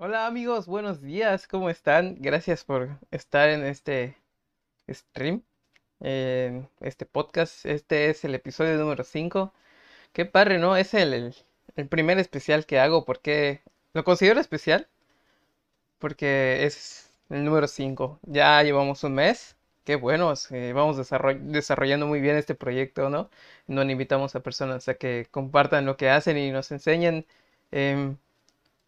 Hola amigos, buenos días, ¿cómo están? Gracias por estar en este stream, en este podcast. Este es el episodio número 5. Qué padre, ¿no? Es el, el, el primer especial que hago porque lo considero especial porque es el número 5. Ya llevamos un mes. Qué bueno, vamos desarroll- desarrollando muy bien este proyecto, ¿no? Donde invitamos a personas a que compartan lo que hacen y nos enseñen. em,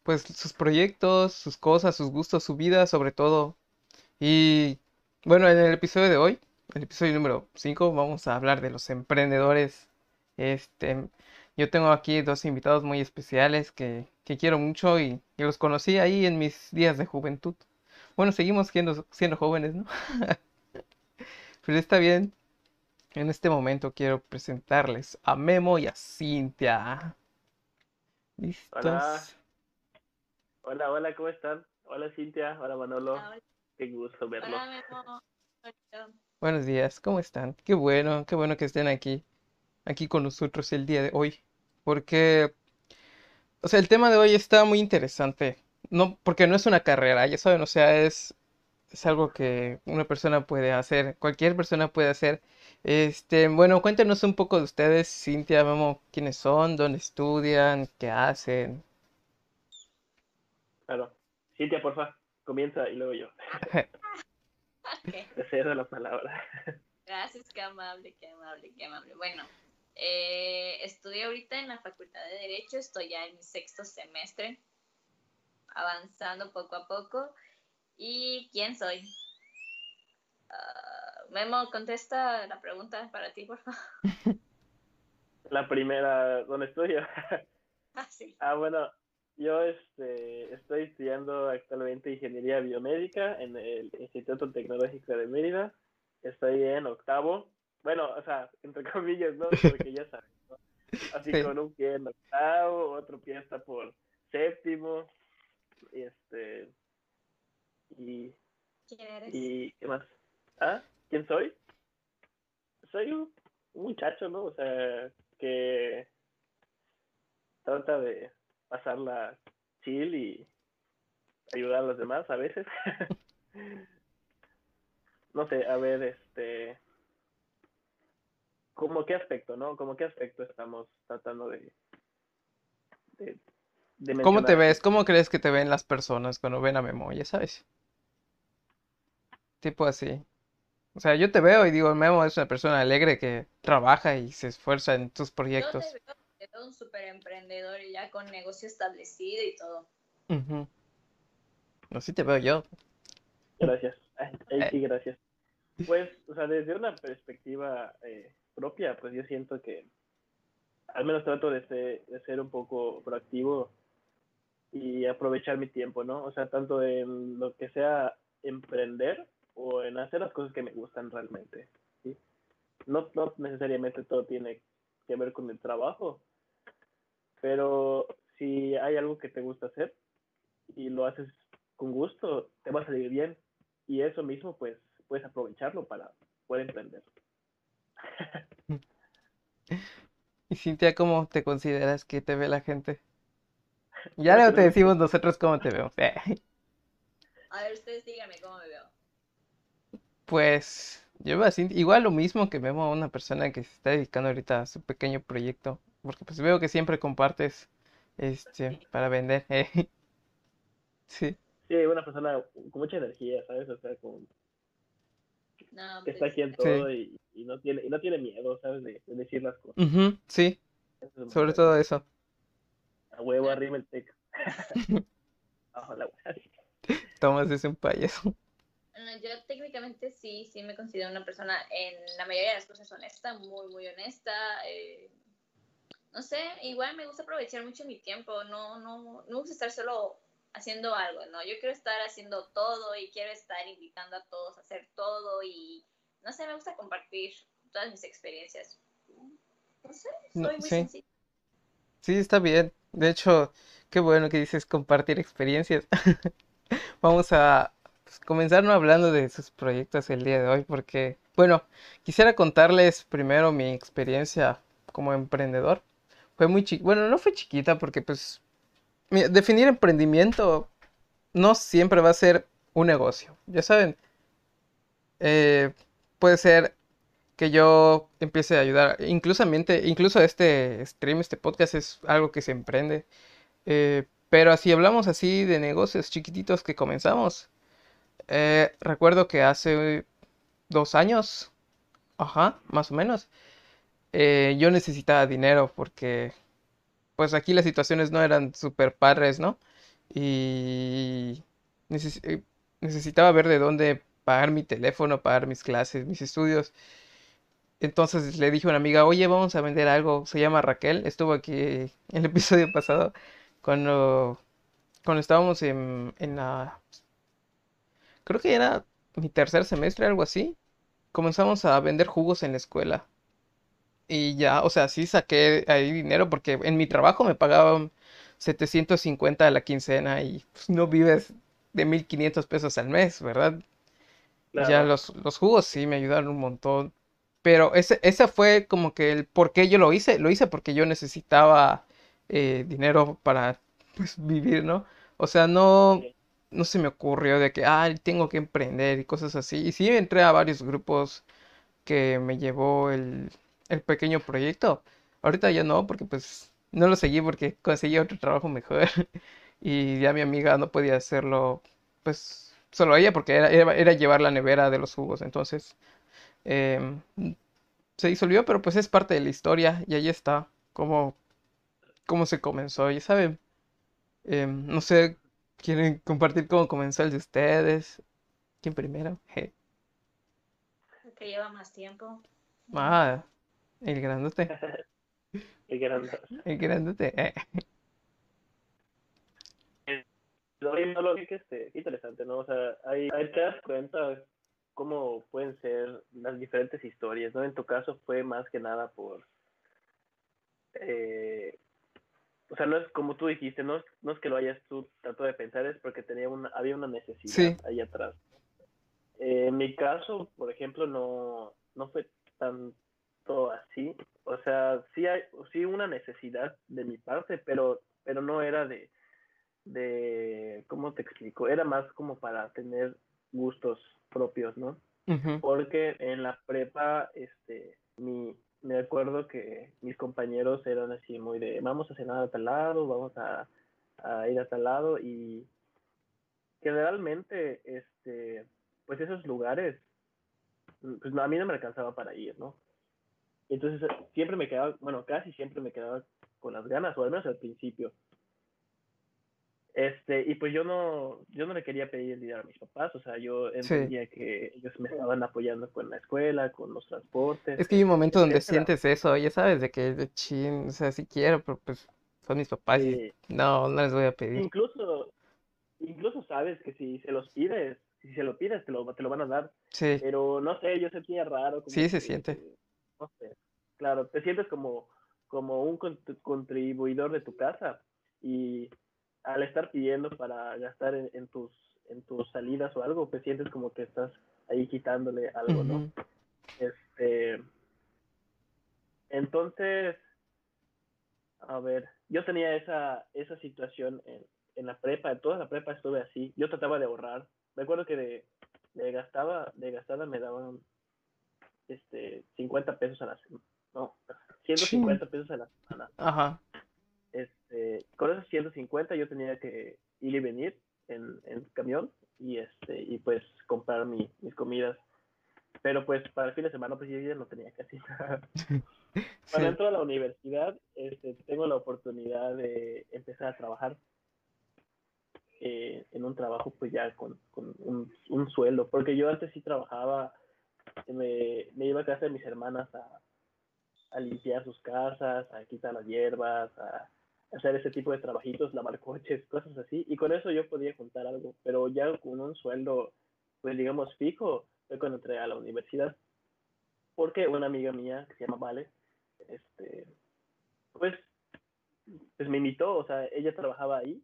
pues sus proyectos, sus cosas, sus gustos, su vida, sobre todo. Y bueno, en el episodio de hoy, el episodio número 5, vamos a hablar de los emprendedores. Este, yo tengo aquí dos invitados muy especiales que, que quiero mucho y, y los conocí ahí en mis días de juventud. Bueno, seguimos siendo, siendo jóvenes, ¿no? Pero está bien. En este momento quiero presentarles a Memo y a Cintia. ¿Listos? Hola. Hola, hola, ¿cómo están? Hola Cintia, hola Manolo, Hola, qué gusto verlo. Hola. Buenos días, ¿cómo están? Qué bueno, qué bueno que estén aquí, aquí con nosotros el día de hoy. Porque, o sea, el tema de hoy está muy interesante. No, porque no es una carrera, ya saben, o sea, es, es algo que una persona puede hacer, cualquier persona puede hacer. Este, bueno, cuéntenos un poco de ustedes, Cintia, Memo, quiénes son, dónde estudian, qué hacen. Claro. Cintia, porfa, comienza y luego yo. Ok, Te cedo la palabra. Gracias, qué amable, qué amable, qué amable. Bueno, eh, estudio ahorita en la Facultad de Derecho, estoy ya en mi sexto semestre, avanzando poco a poco. ¿Y quién soy? Ah, Memo, contesta la pregunta para ti, por favor. La primera, ¿dónde estudio? Ah, sí. ah, bueno, yo este, estoy estudiando actualmente Ingeniería Biomédica en el Instituto Tecnológico de Mérida. Estoy en octavo. Bueno, o sea, entre comillas, ¿no? Porque ya sabes, ¿no? Así Sí. con un pie en octavo, otro pie está por séptimo. Y este. Y ¿Quién eres? ¿Y qué más? ¿Ah? ¿Quién soy? Soy un, un muchacho, ¿no? O sea, que trata de pasarla chill y ayudar a los demás a veces. no sé, a ver, este... ¿Cómo qué aspecto, no? ¿Cómo qué aspecto estamos tratando de... de, de ¿Cómo te ves? ¿Cómo crees que te ven las personas cuando ven a Memo? Ya sabes. Tipo así. O sea, yo te veo y digo, Memo es una persona alegre que trabaja y se esfuerza en sus Yo proyectos. te veo un súper emprendedor y ya con negocio establecido y todo. Ujú. Así te veo yo. Gracias. Ay, ay, Eh. sí, gracias. Pues, o sea, desde una perspectiva eh, propia, pues yo siento que al menos trato de ser, de ser un poco proactivo y aprovechar mi tiempo, ¿no? O sea, tanto en lo que sea emprender o en hacer las cosas que me gustan realmente, ¿sí? No, no necesariamente todo tiene que ver con el trabajo, pero si hay algo que te gusta hacer y lo haces con gusto, te va a salir bien. Y eso mismo, pues, puedes aprovecharlo para poder emprender. Y Cintia, ¿cómo te consideras que te ve la gente? Ya luego te no- decimos nosotros cómo te vemos. A ver, ustedes díganme cómo me veo. Pues yo veo a Cintia, igual lo mismo que Memo, una persona que se está dedicando ahorita a su pequeño proyecto. Porque pues veo que siempre compartes este para vender. eh. Sí. Sí, una persona con mucha energía, ¿sabes? O sea, con, No, que está aquí en todo y, y no tiene y no tiene miedo, ¿sabes? De, de decir las cosas. Sí, es sobre todo eso. A huevo arriba el tec. Abajo la. Tomás es un payaso. Bueno, yo técnicamente sí, sí me considero una persona en la mayoría de las cosas honesta, muy, muy honesta. eh, no sé, igual me gusta aprovechar mucho mi tiempo, no, no, no me gusta estar solo haciendo algo, ¿no? Yo quiero estar haciendo todo y quiero estar invitando a todos a hacer todo y, no sé, me gusta compartir todas mis experiencias. No sé, No, soy muy sí. sencilla. Sí, está bien. De hecho, qué bueno que dices compartir experiencias. Vamos a pues, comenzar no hablando de sus proyectos el día de hoy, porque, bueno, quisiera contarles primero mi experiencia como emprendedor. Fue muy chiquita, bueno, no fue chiquita porque pues definir emprendimiento no siempre va a ser un negocio. Ya saben, eh, puede ser que yo empiece a ayudar. Inclusamente, incluso este stream, este podcast es algo que se emprende. Eh, pero así hablamos así de negocios chiquititos que comenzamos. Eh, recuerdo que hace dos años, ajá, más o menos, yo necesitaba dinero porque pues aquí las situaciones no eran súper padres, ¿no? Y necesitaba ver de dónde pagar mi teléfono, pagar mis clases, mis estudios. Entonces le dije a una amiga, oye, vamos a vender algo. Se llama Raquel. Estuvo aquí en el episodio pasado cuando, cuando estábamos en, en la... Creo que era mi tercer semestre, algo así. Comenzamos a vender jugos en la escuela. Y ya, o sea, sí saqué ahí dinero porque en mi trabajo me pagaban 750 a la quincena y pues, no vives de 1500 pesos al mes, ¿verdad? Ya los, los jugos sí me ayudaron un montón. Pero ese, ese fue como que el por qué yo lo hice. Lo hice porque yo necesitaba eh, dinero para pues, vivir, ¿no? O sea, no, no se me ocurrió de que, ah, tengo que emprender y cosas así. Y sí entré a varios grupos que me llevó el, el pequeño proyecto. Ahorita ya no, porque pues no lo seguí porque conseguí otro trabajo mejor. y ya mi amiga no podía hacerlo, pues solo ella, porque era, era, llevar la nevera de los jugos. Entonces, em, se disolvió, pero pues es parte de la historia y ahí está, cómo, cómo se comenzó. Ya saben, em, no sé, ¿quieren compartir cómo comenzó el de ustedes? ¿Quién primero? Que lleva más tiempo. Ah, el grandote. el grandote. El grandote. Eh. no lo que este, interesante, ¿no? O sea, ahí, te das cuenta cómo pueden ser las diferentes historias, ¿no? En tu caso fue más que nada por... Eh, o sea, no es como tú dijiste, no es, no es que lo hayas tú tratado de pensar, es porque tenía una, había una necesidad ahí atrás. Eh, en mi caso, por ejemplo, no, no fue tanto así. O sea, sí hay sí una necesidad de mi parte, pero, pero no era de, de, ¿cómo te explico? Era más como para tener gustos propios, ¿no? Porque en la prepa, este, mi, me acuerdo que mis compañeros eran así muy de, vamos a cenar a tal lado, vamos a, a ir a tal lado y generalmente, este, pues esos lugares, pues a mí no me alcanzaba para ir, ¿no? Entonces siempre me quedaba, bueno, casi siempre me quedaba con las ganas, o al menos al principio. Este, y pues yo no, yo no le quería pedir el dinero a mis papás, o sea, yo entendía que ellos me estaban apoyando con la escuela, con los transportes. Es que hay un momento donde sientes eso, ya sabes, de que de chin, o sea, sí quiero, pero pues son mis papás y no, no les voy a pedir. Incluso, incluso sabes que si se los pides, si se lo pides, te lo, te lo van a dar. Sí. Pero no sé, yo sentía raro. sí, se siente. No sé. Claro, te sientes como, como un contribuidor de tu casa y al estar pidiendo para gastar en, tus en tus salidas o algo, pues sientes como que estás ahí quitándole algo, ¿no? Este entonces a ver, yo tenía esa, esa situación en, en la prepa, en toda la prepa estuve así, yo trataba de ahorrar, me acuerdo que de, de gastaba, de gastada me daban este 50 pesos a la semana, no, 150 pesos a la semana. Ajá. Este, con esos 150 yo tenía que ir y venir en, en camión y este y pues comprar mi, mis comidas. Pero pues para el fin de semana pues yo ya no tenía casi nada. Cuando entro a la universidad, este, tengo la oportunidad de empezar a trabajar eh, en un trabajo pues ya con, con un, un, sueldo, porque yo antes sí trabajaba, me, me iba a casa de mis hermanas a, a limpiar sus casas, a quitar las hierbas, a hacer ese tipo de trabajitos, lavar coches, cosas así, y con eso yo podía contar algo, pero ya con un sueldo, pues digamos, fijo, fue cuando entré a la universidad, porque una amiga mía, que se llama Vale, este, pues, pues me invitó, o sea, ella trabajaba ahí,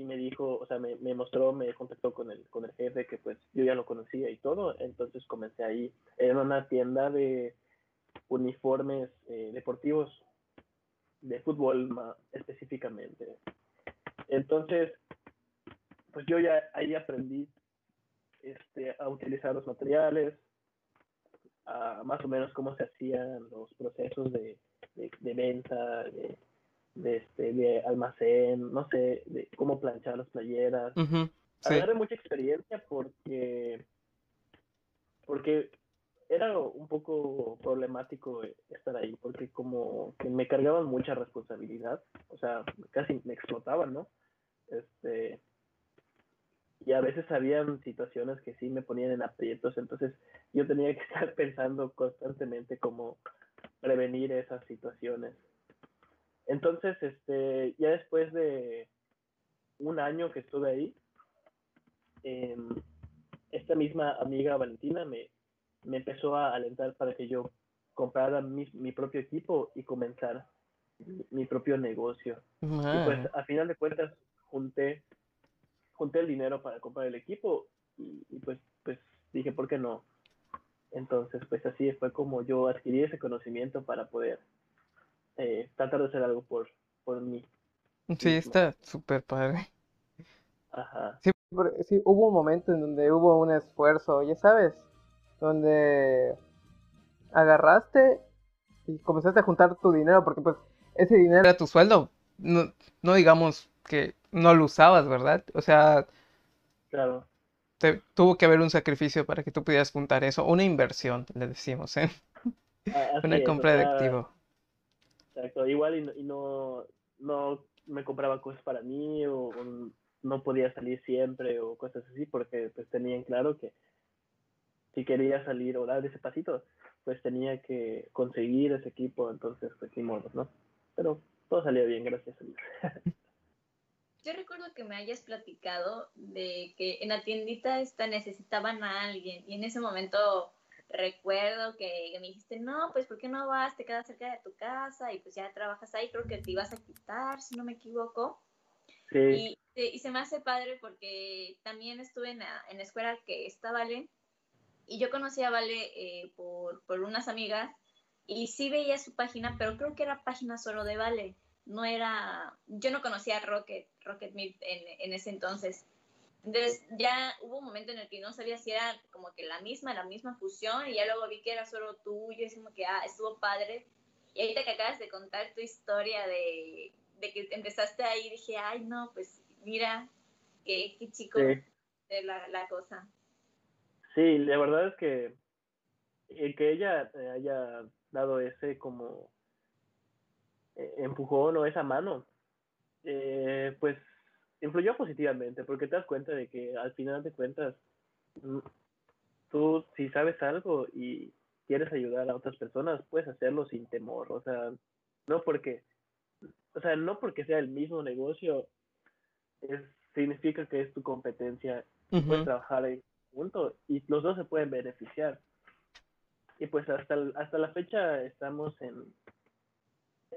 y me dijo, o sea, me, me mostró, me contactó con el, con el jefe, que pues yo ya lo conocía y todo, entonces comencé ahí, en una tienda de uniformes eh, deportivos, de fútbol más específicamente. Entonces, pues yo ya ahí aprendí este, a utilizar los materiales, a más o menos cómo se hacían los procesos de, de, venta, de, de, este, de almacén, no sé, de cómo planchar las playeras. Uh mucha experiencia porque, porque era un poco problemático estar ahí, porque como que me cargaban mucha responsabilidad, o sea, casi me explotaban, ¿no? Este, y a veces habían situaciones que sí me ponían en aprietos, entonces yo tenía que estar pensando constantemente cómo prevenir esas situaciones. Entonces, este, ya después de un año que estuve ahí, em, esta misma amiga Valentina me, me empezó a alentar para que yo comprara mi, mi propio equipo y comenzar mi, propio negocio. Y pues a final de cuentas junté, junté el dinero para comprar el equipo y, pues, pues dije, ¿por qué no? Entonces, pues así fue como yo adquirí ese conocimiento para poder eh, tratar de hacer algo por, por mí. Sí, está súper padre. Ajá. Sí, sí, hubo un momento en donde hubo un esfuerzo, ya sabes, donde agarraste y comenzaste a juntar tu dinero, porque pues ese dinero era tu sueldo, no, no digamos que no lo usabas, ¿verdad? O sea, claro. Te, tuvo que haber un sacrificio para que tú pudieras juntar eso, una inversión, le decimos, ¿eh? Ah, una compra de activo. Exacto, igual y, no, no, me compraba cosas para mí o, no podía salir siempre o cosas así porque pues tenían claro que si quería salir o dar ese pasito, pues tenía que conseguir ese equipo, entonces pues ni modo, ¿no? Pero todo salió bien, gracias a Dios. Yo recuerdo que me hayas platicado de que en la tiendita esta necesitaban a alguien y en ese momento recuerdo que me dijiste, no, pues ¿por qué no vas? Te quedas cerca de tu casa y pues ya trabajas ahí, creo que te ibas a quitar, si no me equivoco. Sí. Y, y se me hace padre porque también estuve en la, en la escuela que está Vale y yo conocí a Vale eh, por, por, unas amigas y sí veía su página, pero creo que era página solo de Vale. No era, yo no conocía a Rocket, Rocket Meet en, en ese entonces. Entonces ya hubo un momento en el que no sabía si era como que la misma, la misma fusión y ya luego vi que era solo tú y es como que, ah, estuvo padre. Y ahorita que acabas de contar tu historia de, de que empezaste ahí, dije, ay, no, pues mira, qué, qué chico de la, la cosa. Sí, la verdad es que el que ella haya dado ese como eh, empujón o esa mano, eh, pues influyó positivamente, porque te das cuenta de que al final de cuentas, mm, tú si sabes algo y quieres ayudar a otras personas, puedes hacerlo sin temor, o sea, no porque, o sea, no porque sea el mismo negocio, es, significa que es tu competencia, puedes trabajar ahí punto y los dos se pueden beneficiar. Y pues hasta, hasta la fecha estamos en,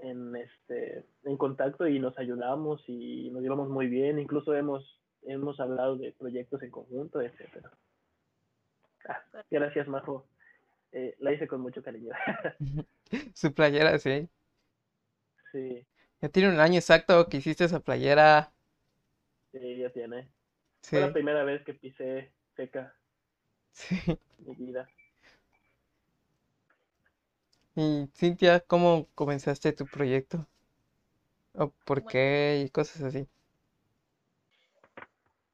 en, este, en contacto y nos ayudamos y nos llevamos muy bien, incluso hemos, hemos hablado de proyectos en conjunto, etcétera. Ah, gracias, Majo. Eh, la hice con mucho cariño. Su playera, sí. Sí. Ya tiene un año exacto que hiciste esa playera. Sí, ya tiene. Fue la primera vez que pisé seca. Sí. Mi vida. Y Cintia, ¿cómo comenzaste tu proyecto? ¿O por qué? Y cosas así.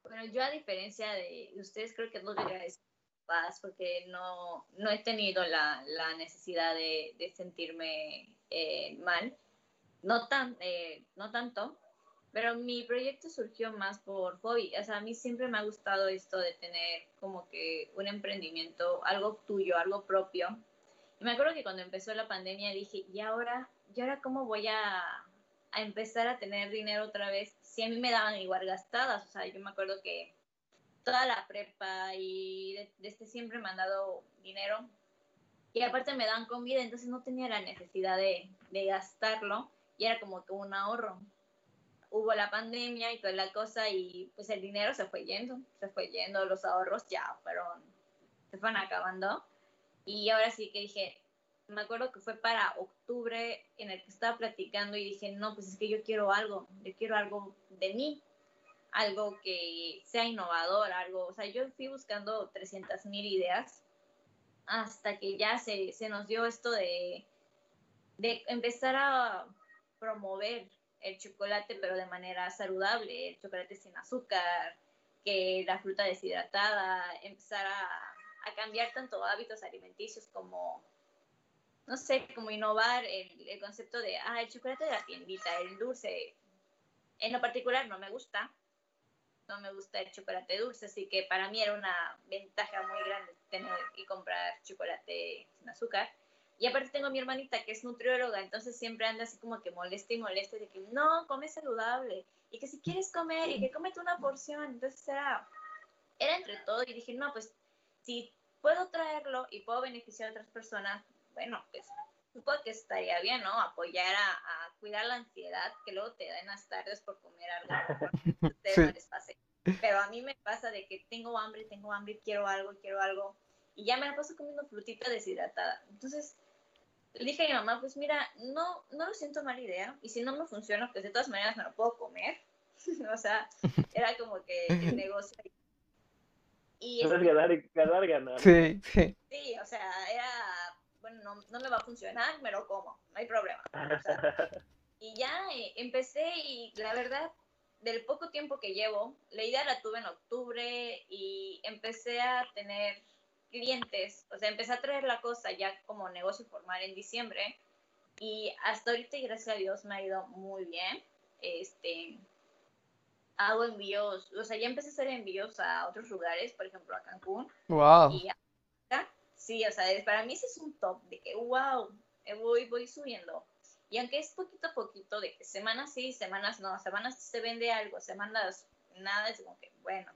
Bueno, yo a diferencia de ustedes creo que no debería paz porque no, no he tenido la, la necesidad de, de sentirme eh, mal. No, tan, eh, no tanto, pero mi proyecto surgió más por hobby. O sea, a mí siempre me ha gustado esto de tener como que un emprendimiento, algo tuyo, algo propio. Y me acuerdo que cuando empezó la pandemia dije, ¿y ahora? ¿Y ahora cómo voy a, a empezar a tener dinero otra vez? Si a mí me daban igual gastadas. O sea, yo me acuerdo que toda la prepa y desde siempre me han dado dinero. Y aparte me dan comida, entonces no tenía la necesidad de, de gastarlo. Y era como que un ahorro hubo la pandemia y toda la cosa y pues el dinero se fue yendo, se fue yendo, los ahorros ya fueron, se fueron acabando. Y ahora sí que dije, me acuerdo que fue para octubre en el que estaba platicando y dije, no, pues es que yo quiero algo, yo quiero algo de mí. algo que sea innovador, algo, o sea, yo fui buscando 300 mil ideas hasta que ya se, se nos dio esto de, de empezar a promover el chocolate, pero de manera saludable, el chocolate sin azúcar, que la fruta deshidratada, empezar a, a cambiar tanto hábitos alimenticios como, no sé, como innovar el, el, concepto de, ah, el chocolate de la tiendita, el dulce. En lo particular no me gusta, no me gusta el chocolate dulce, así que para mí era una ventaja muy grande tener y comprar chocolate sin azúcar. Y aparte tengo a mi hermanita que es nutrióloga, entonces siempre anda así como que molesta y molesta de que no, come saludable. Y que si quieres comer y que comete una porción. Entonces era, era entre todo y dije, no, pues si puedo traerlo y puedo beneficiar a otras personas, bueno, pues supongo que estaría bien, ¿no? Apoyar a, a cuidar la ansiedad que luego te da en las tardes por comer algo. sí. no les pase. Pero a mí me pasa de que tengo hambre, tengo hambre, quiero algo, quiero algo. Y ya me la paso comiendo frutita deshidratada. Entonces, le dije a mi mamá, pues mira, no, no lo siento mala idea, y si no me funciona, pues de todas maneras me lo puedo comer. o sea, era como que el negocio. Y es ganar, ganar, ganar. Sí, sí. Sí, o sea, era, bueno, no, no, me va a funcionar, me lo como, no hay problema. O sea, y ya eh, empecé y la verdad, del poco tiempo que llevo, la idea la tuve en octubre y empecé a tener clientes, o sea, empecé a traer la cosa ya como negocio formal en diciembre y hasta ahorita, gracias a Dios, me ha ido muy bien. Este, hago envíos, o sea, ya empecé a hacer envíos a otros lugares, por ejemplo, a Cancún. Wow. Y sí, o sea, para mí ese es un top de que, wow, voy, voy subiendo. Y aunque es poquito a poquito, de que semanas sí, semanas no, semanas se vende algo, semanas nada, es como que, bueno,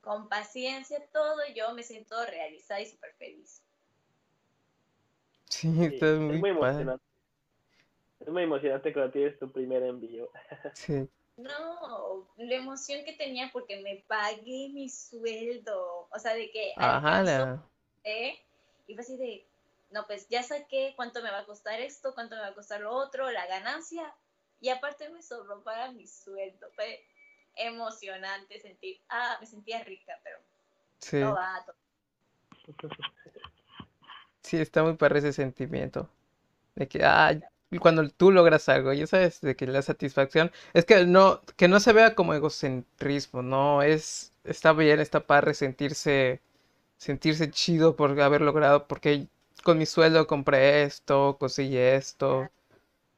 con paciencia, todo, yo me siento realizada y súper feliz. Sí, esto es muy, es muy emocionante. Es muy emocionante cuando tienes tu primer envío. Sí. No, la emoción que tenía porque me pagué mi sueldo. O sea, de que. Ajá, la... ¿eh? Y fue así de. No, pues ya saqué cuánto me va a costar esto, cuánto me va a costar lo otro, la ganancia. Y aparte me sobró para mi sueldo. Fue emocionante sentir. Ah, me sentía rica, pero. Sí. No va. Sí, está muy para ese sentimiento. De que, ah, cuando tú logras algo, ya sabes, de que la satisfacción es que no, que no se vea como egocentrismo, no, es, está bien, está para sentirse, sentirse chido por haber logrado, porque con mi sueldo compré esto, conseguí esto.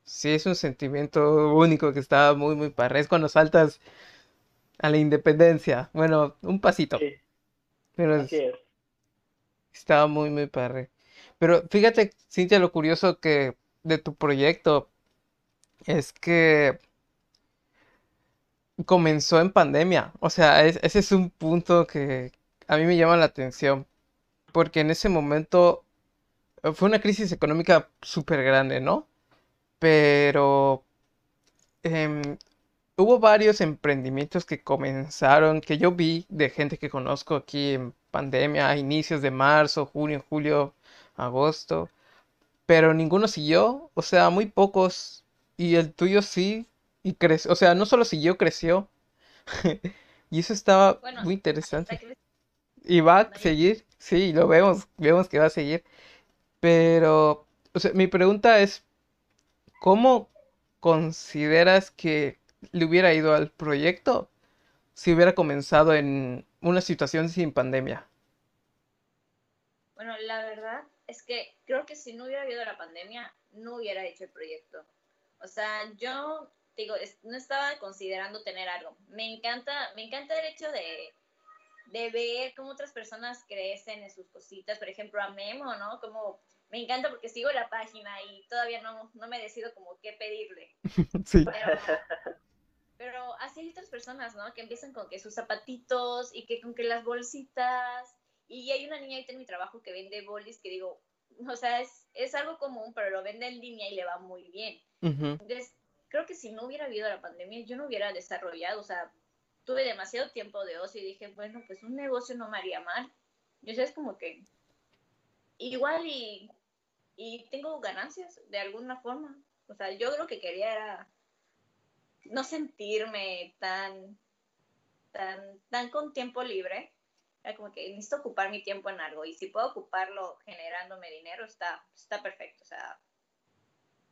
Sí, es un sentimiento único que está muy, muy padre. Es cuando saltas a la independencia. Bueno, un pasito. Sí. Pero Así es. estaba muy, muy padre. Pero fíjate, Cintia, lo curioso que de tu proyecto es que comenzó en pandemia. O sea, es- ese es un punto que a mí me llama la atención. Porque en ese momento eh, fue una crisis económica súper grande, ¿no? Pero em, hubo varios emprendimientos que comenzaron, que yo vi de gente que conozco aquí en pandemia, a inicios de marzo, junio, julio, agosto pero ninguno siguió, o sea, muy pocos, y el tuyo sí, y creció, o sea, no solo siguió, creció, y eso estaba Bueno, muy interesante. Y va a seguir, sí, lo vemos, vemos que va a seguir, pero, o sea, mi pregunta es, ¿cómo consideras que le hubiera ido al proyecto si hubiera comenzado en una situación sin pandemia? Bueno, la verdad es que creo que si no hubiera habido la pandemia, no hubiera hecho el proyecto. O sea, yo digo, no estaba considerando tener algo. Me encanta, me encanta el hecho de, de ver cómo otras personas crecen en sus cositas. Por ejemplo, a Memo, ¿no? Como me encanta porque sigo la página y todavía no, no me decido como qué pedirle. Sí, Pero, pero así hay otras personas, ¿no? Que empiezan con que sus zapatitos y que con que las bolsitas. Y hay una niña ahorita en mi trabajo que vende bolis que digo, o sea, es, es algo común, pero lo vende en línea y le va muy bien. Entonces, creo que si no hubiera habido la pandemia, yo no hubiera desarrollado, o sea, tuve demasiado tiempo de ocio y dije, bueno, pues un negocio no me haría mal. Yo sé, es como que igual y, y tengo ganancias de alguna forma. O sea, yo lo que quería era no sentirme tan tan, tan con tiempo libre. Era como que necesito ocupar mi tiempo en algo y si puedo ocuparlo generándome dinero, está, está perfecto. O sea,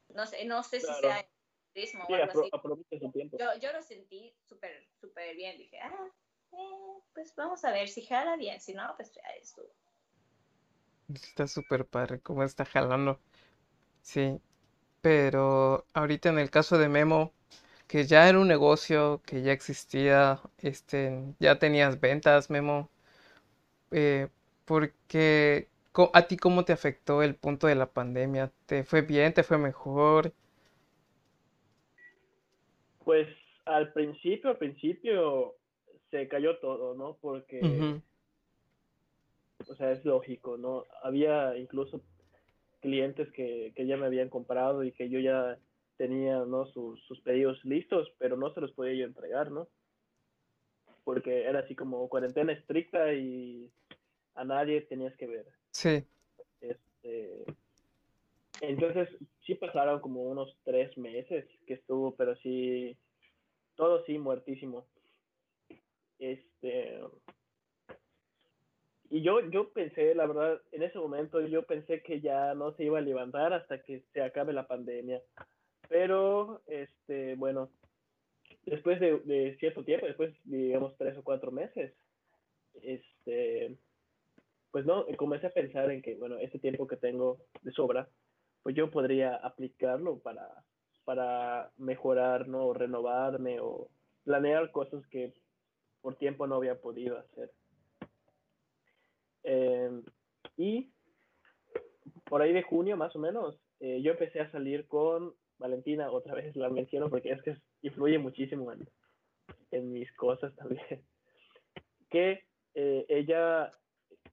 no sé, no sé si sea turismo o algo así. Yo, yo lo sentí súper, súper bien. Dije, ah, eh, pues vamos a ver si jala bien. Si no, pues ya estuvo. Está súper padre cómo está jalando. Sí. Pero ahorita en el caso de Memo, que ya era un negocio, que ya existía, este, ya tenías ventas, Memo. Eh, porque ¿a ti cómo te afectó el punto de la pandemia? ¿Te fue bien? ¿Te fue mejor? Pues al principio, al principio se cayó todo, ¿no? Porque, o sea, es lógico, ¿no? Había incluso clientes que, que ya me habían comprado y que yo ya tenía, ¿no? Sus, sus pedidos listos, pero no se los podía yo entregar, ¿no? Porque era así como cuarentena estricta y a nadie tenías que ver. Sí. Este, entonces, sí pasaron como unos tres meses que estuvo, pero sí, todo sí, muertísimo. Este, y yo, yo pensé, la verdad, en ese momento yo pensé que ya no se iba a levantar hasta que se acabe la pandemia. Pero, este, bueno, después de, de cierto tiempo, después, digamos, tres o cuatro meses, este, pues no, comencé a pensar en que, bueno, ese tiempo que tengo de sobra, pues yo podría aplicarlo para, para mejorar, ¿no? O renovarme o planear cosas que por tiempo no había podido hacer. Em, y por ahí de junio, más o menos, eh, yo empecé a salir con Valentina, otra vez la menciono porque es que influye muchísimo en, en mis cosas también. Que eh, ella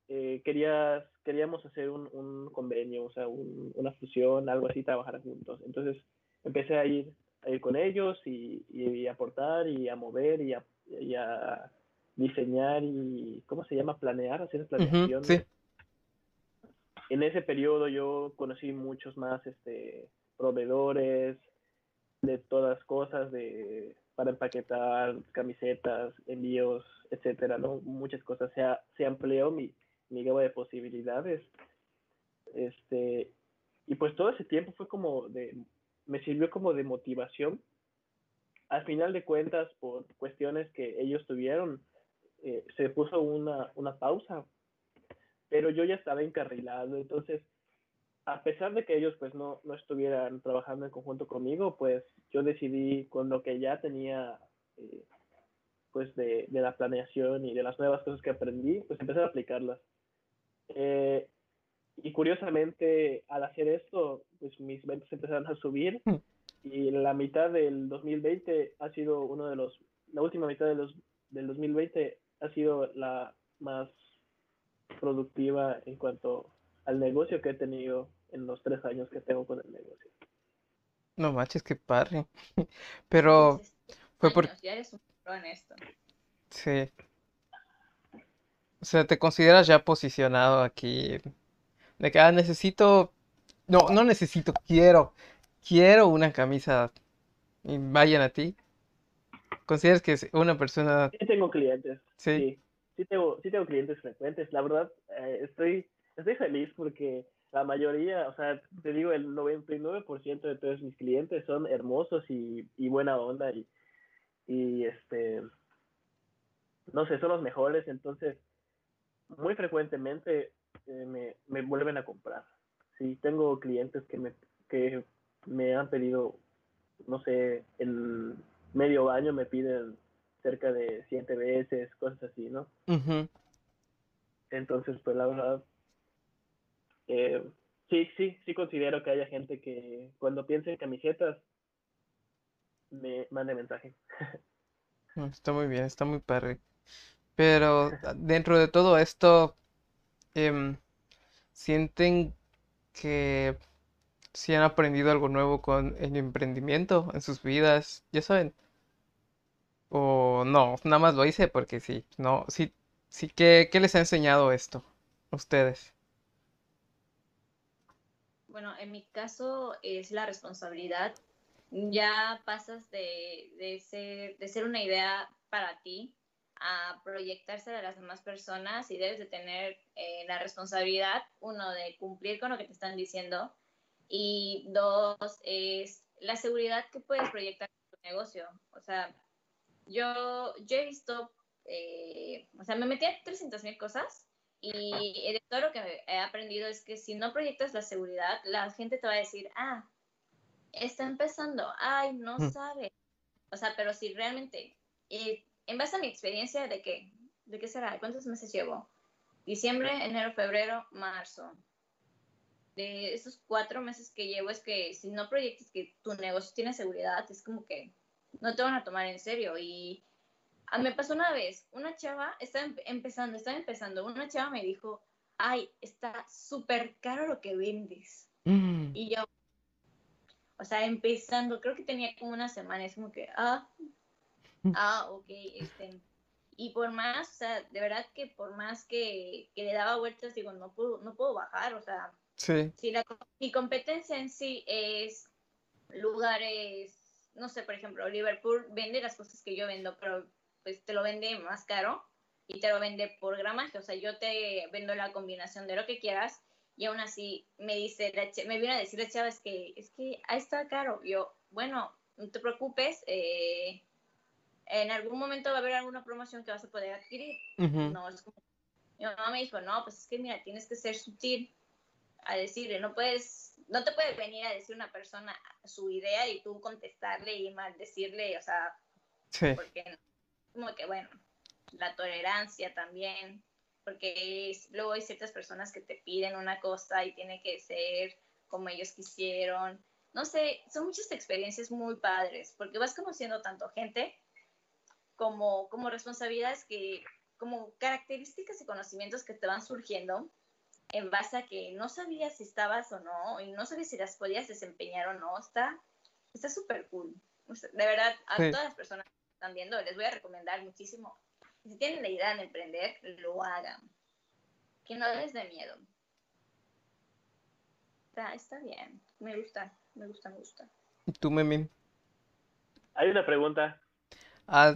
eh, quería, queríamos hacer un, un convenio, o sea, un, una fusión, algo así, trabajar juntos. Entonces empecé a ir, a ir con ellos y, y, aportar y a mover y a, y a, diseñar y, ¿cómo se llama? Planear, hacer planeación. sí. En ese periodo yo conocí muchos más este, proveedores de todas cosas, de, para empaquetar camisetas, envíos, etcétera, ¿no? Muchas cosas. Se, se amplió mi, mi gama de posibilidades. Este, y pues todo ese tiempo fue como de, me sirvió como de motivación. Al final de cuentas, por cuestiones que ellos tuvieron, eh, se puso una, una pausa, pero yo ya estaba encarrilado, entonces, a pesar de que ellos pues no, no estuvieran trabajando en conjunto conmigo, pues yo decidí con lo que ya tenía eh, pues de, de, la planeación y de las nuevas cosas que aprendí, pues empezar a aplicarlas. Eh, y curiosamente, al hacer esto, pues mis ventas empezaron a subir hmm. y la mitad del 2020 ha sido uno de los, la última mitad de los, del 2020 ha sido la más productiva en cuanto al negocio que he tenido en los tres años que tengo con el negocio. No manches, qué padre. Pero fue por... Ya eres un en esto. Sí. O sea, ¿te consideras ya posicionado aquí? De que, ah, necesito... No, no necesito, quiero. Quiero una camisa. Y vayan a ti. ¿Consideras que es una persona... Sí tengo clientes. Sí. Sí, tengo, sí tengo clientes frecuentes. La verdad, eh, estoy, estoy feliz porque la mayoría, o sea, te digo, el 99% de todos mis clientes son hermosos y, y buena onda y, y este, no sé, son los mejores. Entonces, muy frecuentemente eh, me, me, vuelven a comprar. Sí, tengo clientes que me, que me han pedido, no sé, el medio año me piden cerca de siete veces, cosas así, ¿no? Entonces, pues la verdad, eh, sí, sí, sí considero que haya gente que cuando piense en camisetas me mande mensaje. Está muy bien, está muy padre. Pero dentro de todo esto, em, ¿sienten que si han aprendido algo nuevo con el emprendimiento en sus vidas? Ya saben. O no, nada más lo hice porque sí. No, sí, sí, ¿qué, qué les ha enseñado esto a ustedes? Bueno, en mi caso es la responsabilidad. Ya pasas de, de, ser, de ser una idea para ti a proyectarse a las demás personas y debes de tener eh, la responsabilidad, uno, de cumplir con lo que te están diciendo y dos, es la seguridad que puedes proyectar tu negocio. O sea, yo, yo he visto, eh, o sea, me metí a 300 mil cosas y de todo lo que he aprendido es que si no proyectas la seguridad, la gente te va a decir, ah, está empezando, ay, no sabe. O sea, pero si realmente, eh, en base a mi experiencia de que, ¿de qué será? ¿Cuántos meses llevo? Diciembre, enero, febrero, marzo. De esos cuatro meses que llevo es que si no proyectas que tu negocio tiene seguridad, es como que no te van a tomar en serio. Y me pasó una vez, una chava, estaba em, empezando, estaba empezando, una chava me dijo, ay, está súper caro lo que vendes. Mm. Y yo, o sea, empezando, creo que tenía como una semana, es como que, ah, mm. ah, ok, este, y por más, o sea, de verdad que por más que, que le daba vueltas, digo, no puedo, no puedo bajar, o sea, sí. si la, mi competencia en sí es lugares, no sé, por ejemplo, Liverpool vende las cosas que yo vendo, pero pues te lo vende más caro y te lo vende por gramaje, o sea, yo te vendo la combinación de lo que quieras y aún así me dice, me viene a decir la chava, es que, es que ahí está caro. Yo, bueno, no te preocupes, eh, en algún momento va a haber alguna promoción que vas a poder adquirir. No, es como, mi mamá me dijo, no, pues es que mira, tienes que ser sutil a decirle, no puedes, no te puedes venir a decir una persona su idea y tú contestarle y mal decirle, o sea, sí. porque como que bueno, la tolerancia también, porque luego hay ciertas personas que te piden una cosa y tiene que ser como ellos quisieron. No sé, son muchas experiencias muy padres, porque vas conociendo tanto gente como, como responsabilidades que, como características y conocimientos que te van surgiendo en base a que no sabías si estabas o no, y no sabías si las podías desempeñar o no. Está súper cool. De verdad, a todas las personas están viendo, les voy a recomendar muchísimo si tienen la idea de emprender, lo hagan. Que no les dé miedo. Está, está bien. Me gusta, me gusta, me gusta. ¿Y tú, Memi? Hay una pregunta. Ah,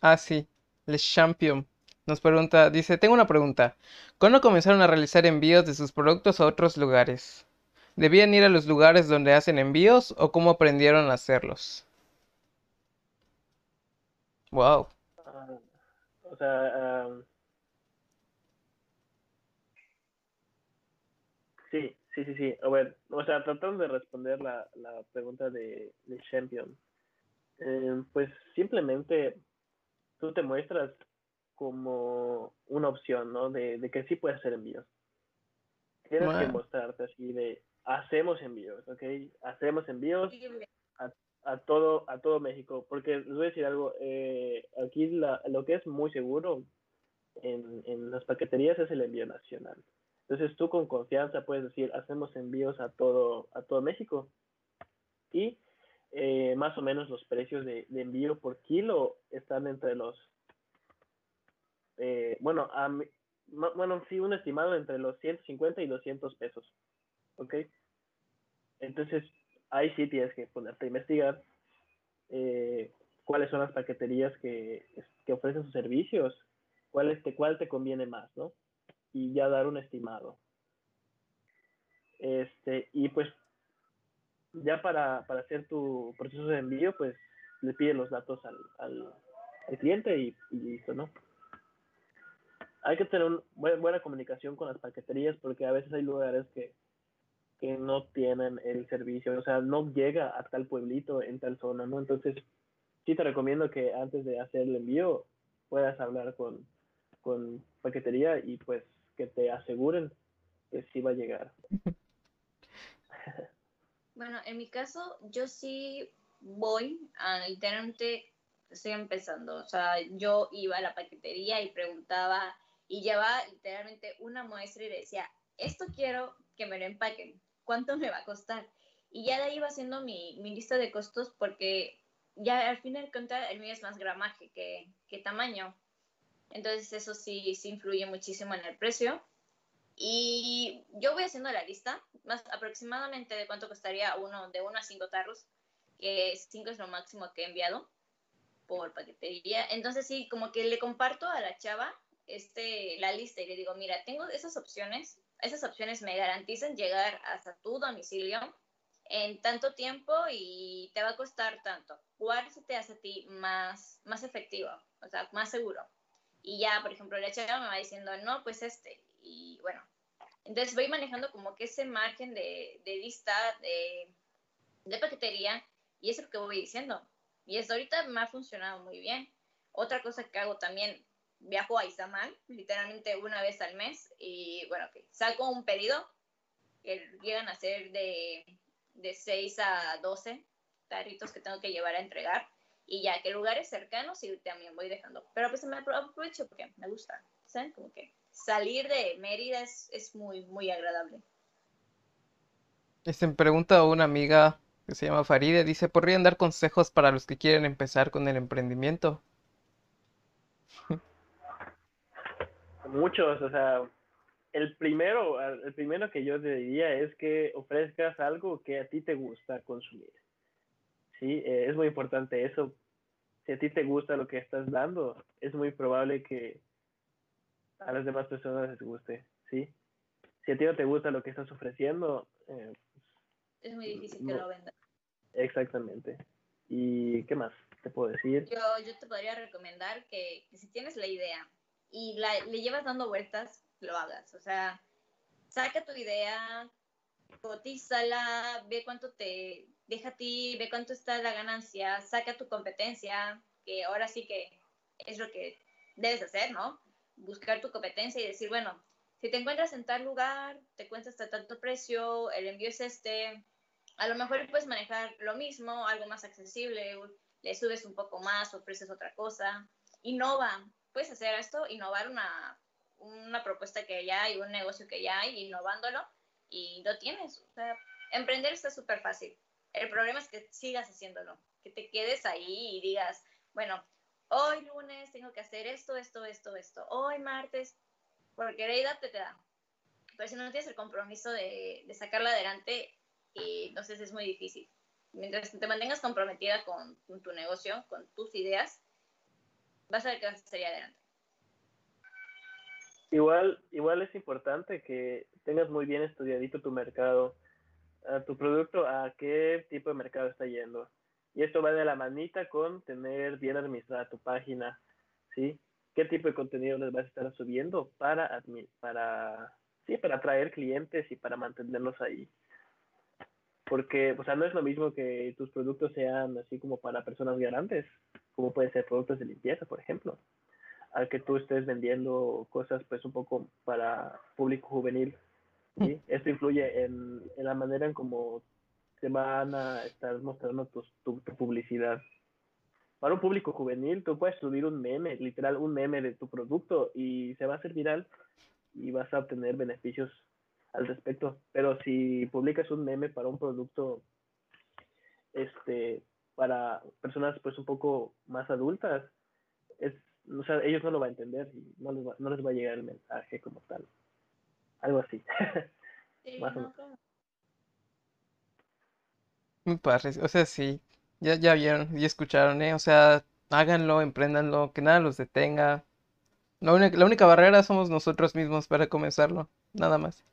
ah, sí. Les Champion nos pregunta, dice, tengo una pregunta. ¿Cuándo comenzaron a realizar envíos de sus productos a otros lugares? ¿Debían ir a los lugares donde hacen envíos o cómo aprendieron a hacerlos? Wow. O sea, sí, sí, sí, sí. A ver, o sea, tratando de responder la, la pregunta de, de Champion, eh, pues simplemente tú te muestras como una opción, ¿no? De, de que sí puedes hacer envíos. Tienes que mostrarte así de, hacemos envíos, ¿ok? Hacemos envíos a todo, a todo México. Porque les voy a decir algo, eh, aquí lo que es muy seguro en, en, las paqueterías es el envío nacional. Entonces tú con confianza puedes decir, hacemos envíos a todo, a todo México. Y eh, más o menos los precios de, envío por kilo están entre los, eh, bueno, a, bueno, sí, un estimado entre los 150 y 200 pesos. ¿Ok? Entonces, ahí sí tienes que ponerte a investigar eh, cuáles son las paqueterías que, que, ofrecen sus servicios, cuál, te, cuál te conviene más, ¿no? Y ya dar un estimado. Este, y pues ya para, para hacer tu proceso de envío, pues le pide los datos al, al, cliente y, listo, ¿no? Hay que tener una buena comunicación con las paqueterías porque a veces hay lugares que que no tienen el servicio, o sea, no llega a tal pueblito en tal zona, ¿no? Entonces, sí te recomiendo que antes de hacer el envío puedas hablar con, con paquetería y pues que te aseguren que sí va a llegar. Bueno, en mi caso, yo sí voy a literalmente, estoy empezando, o sea, yo iba a la paquetería y preguntaba y llevaba literalmente una muestra y decía, esto quiero que me lo empaquen cuánto me va a costar. Y ya de ahí iba haciendo mi, mi lista de costos porque ya al final cuenta el mío es más gramaje que, que tamaño. Entonces eso sí, sí influye muchísimo en el precio. Y yo voy haciendo la lista, más aproximadamente de cuánto costaría uno, de uno a cinco tarros, que cinco es lo máximo que he enviado. por paquetería. Entonces sí, como que le comparto a la chava este, la lista y le digo, mira, tengo esas opciones, esas opciones me garantizan llegar hasta tu domicilio en tanto tiempo y te va a costar tanto. ¿Cuál se te hace a ti más, más efectivo? O sea, más seguro. Y ya, por ejemplo, la chava me va diciendo, no, pues este. Y bueno, entonces voy manejando como que ese margen de, de lista de, de paquetería y es lo que voy diciendo. Y eso ahorita me ha funcionado muy bien. Otra cosa que hago también, viajo a Izamal, literalmente una vez al mes, y bueno, saco un pedido que llegan a ser de, de 6 a 12 tarritos que tengo que llevar a entregar, y ya que lugares cercanos y también voy dejando. Pero pues me aprovecho porque me gusta, ¿saben? Como que salir de Mérida es, es muy, muy agradable. Este, me pregunta una amiga que se llama Faride, dice, ¿podrían dar consejos para los que quieren empezar con el emprendimiento? Muchos, o sea, el primero, el primero que yo te diría es que ofrezcas algo que a ti te gusta consumir. Sí, eh, es muy importante eso. Si a ti te gusta lo que estás dando, es muy probable que a las demás personas les guste, ¿sí? Si a ti no te gusta lo que estás ofreciendo, eh, es muy difícil que lo vendan. Exactamente. ¿Y qué más te puedo decir? Yo, yo te podría recomendar que, que si tienes la idea y la, le llevas dando vueltas, lo hagas. O sea, saca tu idea, cotízala, ve cuánto te deja a ti, ve cuánto está la ganancia, saca tu competencia, que ahora sí que es lo que debes hacer, ¿no? Buscar tu competencia y decir, bueno, si te encuentras en tal lugar, te cuesta hasta tanto precio, el envío es este, a lo mejor puedes manejar lo mismo, algo más accesible, le subes un poco más, ofreces otra cosa, innova, puedes hacer esto, innovar una, una propuesta que ya hay, un negocio que ya hay, innovándolo y lo tienes. O sea, emprender está súper fácil. El problema es que sigas haciéndolo, que te quedes ahí y digas, bueno, hoy lunes tengo que hacer esto, esto, esto, esto, hoy martes, porque la idea te, te da. Pero si no tienes el compromiso de, de sacarla adelante, y entonces es muy difícil. Mientras te mantengas comprometida con, tu negocio, con tus ideas, vas a ver que vas a salir adelante. Igual, igual es importante que tengas muy bien estudiadito tu mercado, tu producto, a qué tipo de mercado está yendo. Y esto va de la manita con tener bien administrada tu página, ¿sí? ¿Qué tipo de contenido les vas a estar subiendo para, para, sí, para atraer clientes y para mantenerlos ahí? Porque, o sea, no es lo mismo que tus productos sean así como para personas grandes, como pueden ser productos de limpieza, por ejemplo, al que tú estés vendiendo cosas pues un poco para público juvenil. ¿sí? Esto influye en, en la manera en cómo te van a estar mostrando tu, tu, publicidad. Para un público juvenil, tú puedes subir un meme, literal un meme de tu producto y se va a hacer viral y vas a obtener beneficios al respecto. Pero si publicas un meme para un producto, este, para personas pues un poco más adultas, es, o sea, ellos no lo van a entender y no les va, no les va a llegar el mensaje como tal. Algo así. más o menos. Muy padre, o sea, sí, ya, ya vieron y escucharon, ¿eh? O sea, háganlo, empréndanlo, que nada los detenga. La única, la única barrera somos nosotros mismos para comenzarlo, nada más.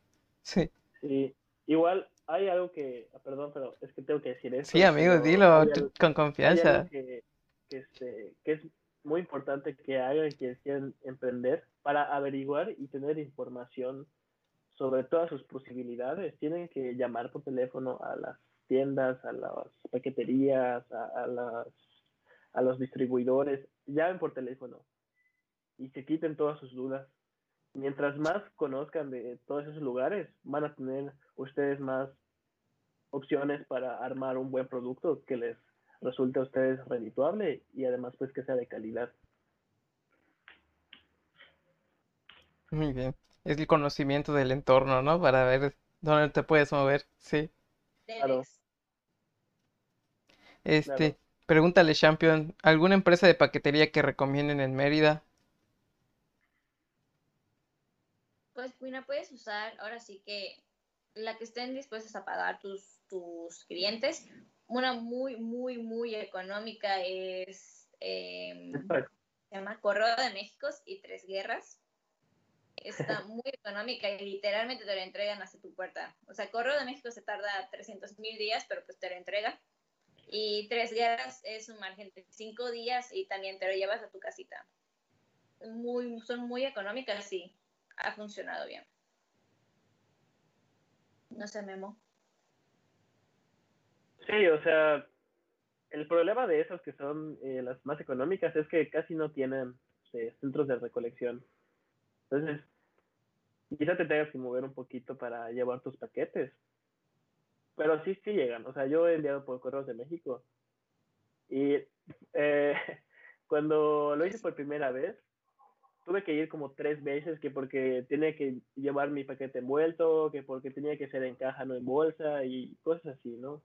Sí. Sí, igual hay algo que, ah, perdón, pero es que tengo que decir eso. Sí, amigo, dilo con confianza. que, este, que es muy importante que hagan quienes quieran emprender para averiguar y tener información sobre todas sus posibilidades. Tienen que llamar por teléfono a las tiendas, a las paqueterías, a, las, a los distribuidores. Llamen por teléfono y se quiten todas sus dudas mientras más conozcan de todos esos lugares, van a tener ustedes más opciones para armar un buen producto que les resulte a ustedes redituable y además pues que sea de calidad. Muy bien. Es el conocimiento del entorno, ¿no? Para ver dónde te puedes mover, sí. Claro. Este, pregúntale, Champion, ¿alguna empresa de paquetería que recomienden en Mérida? Pues mira, puedes usar ahora sí que la que estén dispuestos a pagar tus, tus clientes. Una muy, muy, muy económica es em, se llama Correo de México y Tres Guerras. Está muy económica y literalmente te la entregan hasta tu puerta. O sea, Correo de México se tarda 300 mil días, pero pues te la entrega. Y Tres Guerras es un margen de 5 días y también te lo llevas a tu casita. Muy, son muy económicas y ha funcionado bien. No sé, Memo. Sí, o sea, el problema de esas que son eh, las más económicas es que casi no tienen eh, centros de recolección. Entonces, quizá te tengas que mover un poquito para llevar tus paquetes. Pero sí, sí llegan. O sea, yo he enviado por Correos de México. Y eh, cuando lo hice por primera vez, tuve que ir como tres veces, que porque tenía que llevar mi paquete envuelto, que porque tenía que ser en caja, no en bolsa, y cosas así, ¿no?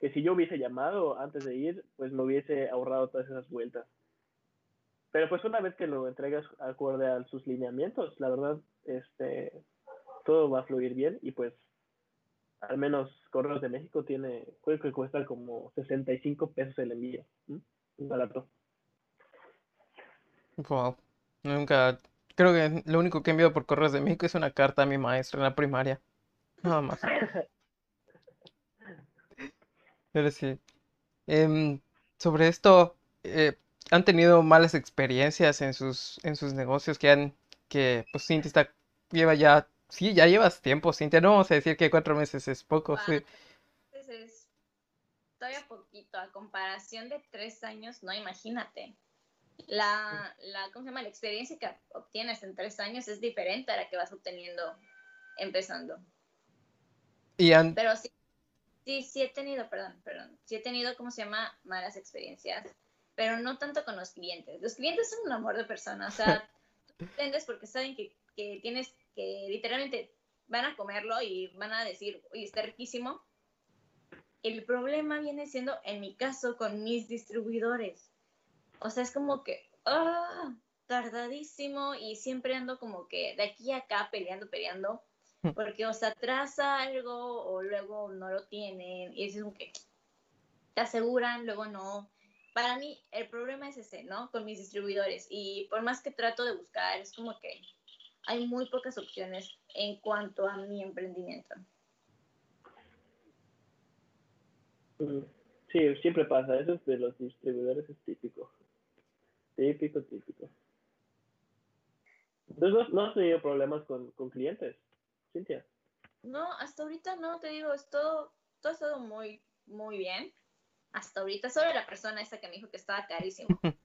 Que si yo hubiese llamado antes de ir, pues me hubiese ahorrado todas esas vueltas. Pero pues una vez que lo entregas acorde a sus lineamientos, la verdad, este, todo va a fluir bien y pues al menos Correos de México tiene, creo que cuesta como 65 pesos el envío. Barato. Wow. Nunca. Creo que lo único que envío por Correos de México es una carta a mi maestro en la primaria. Nada más. Pero sí. Em, sobre esto, eh, ¿han tenido malas experiencias en sus, en sus negocios que han, que pues Cintia está, lleva ya, sí, ya llevas tiempo, Cintia, no vamos a decir que cuatro meses es poco, sí. es todavía poquito, a comparación de tres años, no, imagínate. La, la, ¿cómo se llama? La experiencia que obtienes en tres años es diferente a la que vas obteniendo empezando. Y Pero sí, sí, sí he tenido, perdón, perdón, sí he tenido, ¿cómo se llama? Malas experiencias, pero no tanto con los clientes. Los clientes son un amor de persona, o sea, tú vendes porque saben que, que tienes que literalmente van a comerlo y van a decir, oye, está riquísimo. El problema viene siendo, en mi caso, con mis distribuidores. O sea, es como que, ah, tardadísimo y siempre ando como que de aquí a acá peleando, peleando, hmm. porque o se atrasa algo o luego no lo tienen y es como que te aseguran, luego no. Para mí el problema es ese, ¿no? Con mis distribuidores y por más que trato de buscar, es como que hay muy pocas opciones en cuanto a mi emprendimiento. Sí, siempre pasa, eso de los distribuidores es típico. Típico, típico. Entonces, ¿no, has tenido problemas con, con, clientes, Cintia? No, hasta ahorita no, te digo, es todo, todo ha estado muy, muy bien. Hasta ahorita, solo la persona esa que me dijo que estaba carísimo.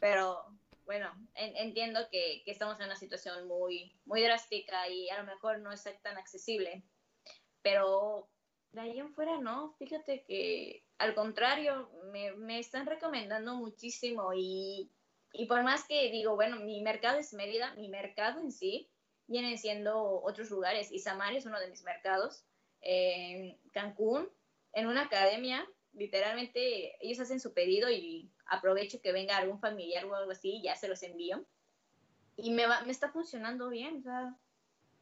Pero bueno, entiendo que, que, estamos en una situación muy, muy drástica y a lo mejor no es tan accesible. Pero de ahí en fuera no, fíjate que al contrario, me, me están recomendando muchísimo y y por más que digo, bueno, mi mercado es Mérida, mi mercado en sí vienen siendo otros lugares. Y Samar es uno de mis mercados. En Cancún, en una academia, literalmente ellos hacen su pedido y aprovecho que venga algún familiar o algo así y ya se los envío. Y me, va, me está funcionando bien, o sea,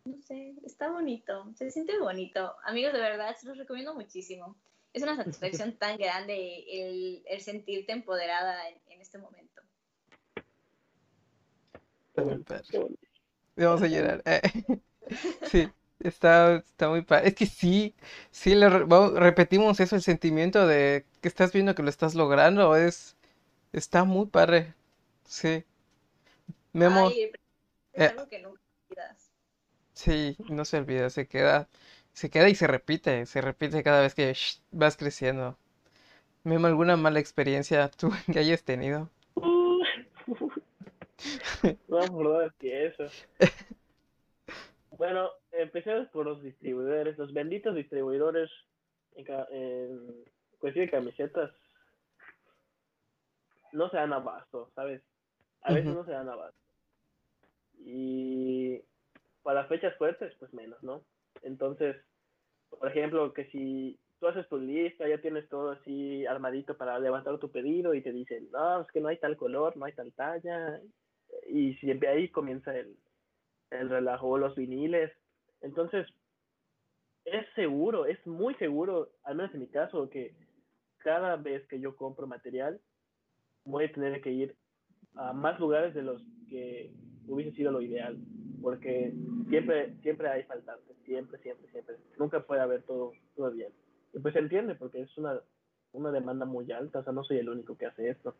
no sé, está bonito, se siente bonito. Amigos, de verdad, se los recomiendo muchísimo. Es una satisfacción tan grande el, el sentirte empoderada en, en este momento. Vamos a llorar. Eh, sí, está, está muy padre. Es que sí, sí, le, repetimos eso, el sentimiento de que estás viendo que lo estás logrando, es, está muy padre. Sí. Memo. es eh, algo que nunca olvidas. Sí, no se olvida, se queda, se queda y se repite, se repite cada vez que vas creciendo. Memo, ¿alguna mala experiencia tú que hayas tenido? No me que eso. Bueno, empecemos por los distribuidores, los benditos distribuidores en, en cuestión de camisetas no se dan abasto, ¿sabes? A veces no se dan abasto. Y para fechas fuertes, pues menos, ¿no? Entonces, por ejemplo, que si tú haces tu lista, ya tienes todo así armadito para levantar tu pedido y te dicen, no, es que no hay tal color, no hay tal talla, y siempre ahí comienza el, el relajo, los viniles. Entonces, es seguro, es muy seguro, al menos en mi caso, que cada vez que yo compro material, voy a tener que ir a más lugares de los que hubiese sido lo ideal, porque siempre, siempre hay faltantes, siempre, siempre, siempre. Nunca puede haber todo, todo bien. Y pues se entiende, porque es una, una demanda muy alta, o sea, no soy el único que hace esto.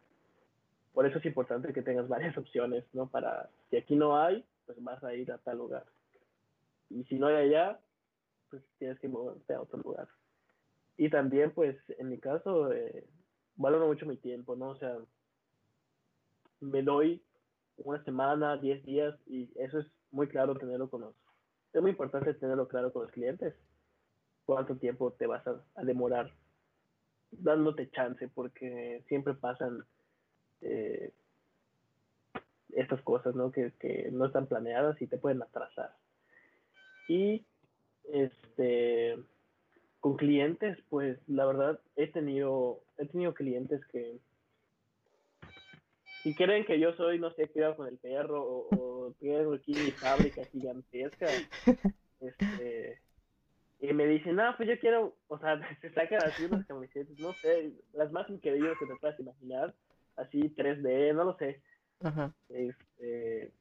Por eso es importante que tengas varias opciones, ¿no? Para, si aquí no hay, pues vas a ir a tal lugar. Y si no hay allá, pues tienes que moverte a otro lugar. Y también, pues, en mi caso, eh, valoro mucho mi tiempo, ¿no? O sea, me doy una semana, 10 días, y eso es muy claro tenerlo con los... Es muy importante tenerlo claro con los clientes. Cuánto tiempo te vas a, demorar dándote chance, porque siempre pasan eh, estas cosas, ¿no? Que, que no están planeadas y te pueden atrasar. Y este con clientes, pues la verdad he tenido, he tenido clientes que si creen que yo soy, no sé, cuidado con el perro o, o tengo aquí mi fábrica gigantesca, este, y me dicen, no, pues yo quiero, o sea, se sacan así unas camisetas, no sé, las más increíbles que te puedas imaginar, así 3D, no lo sé. Este,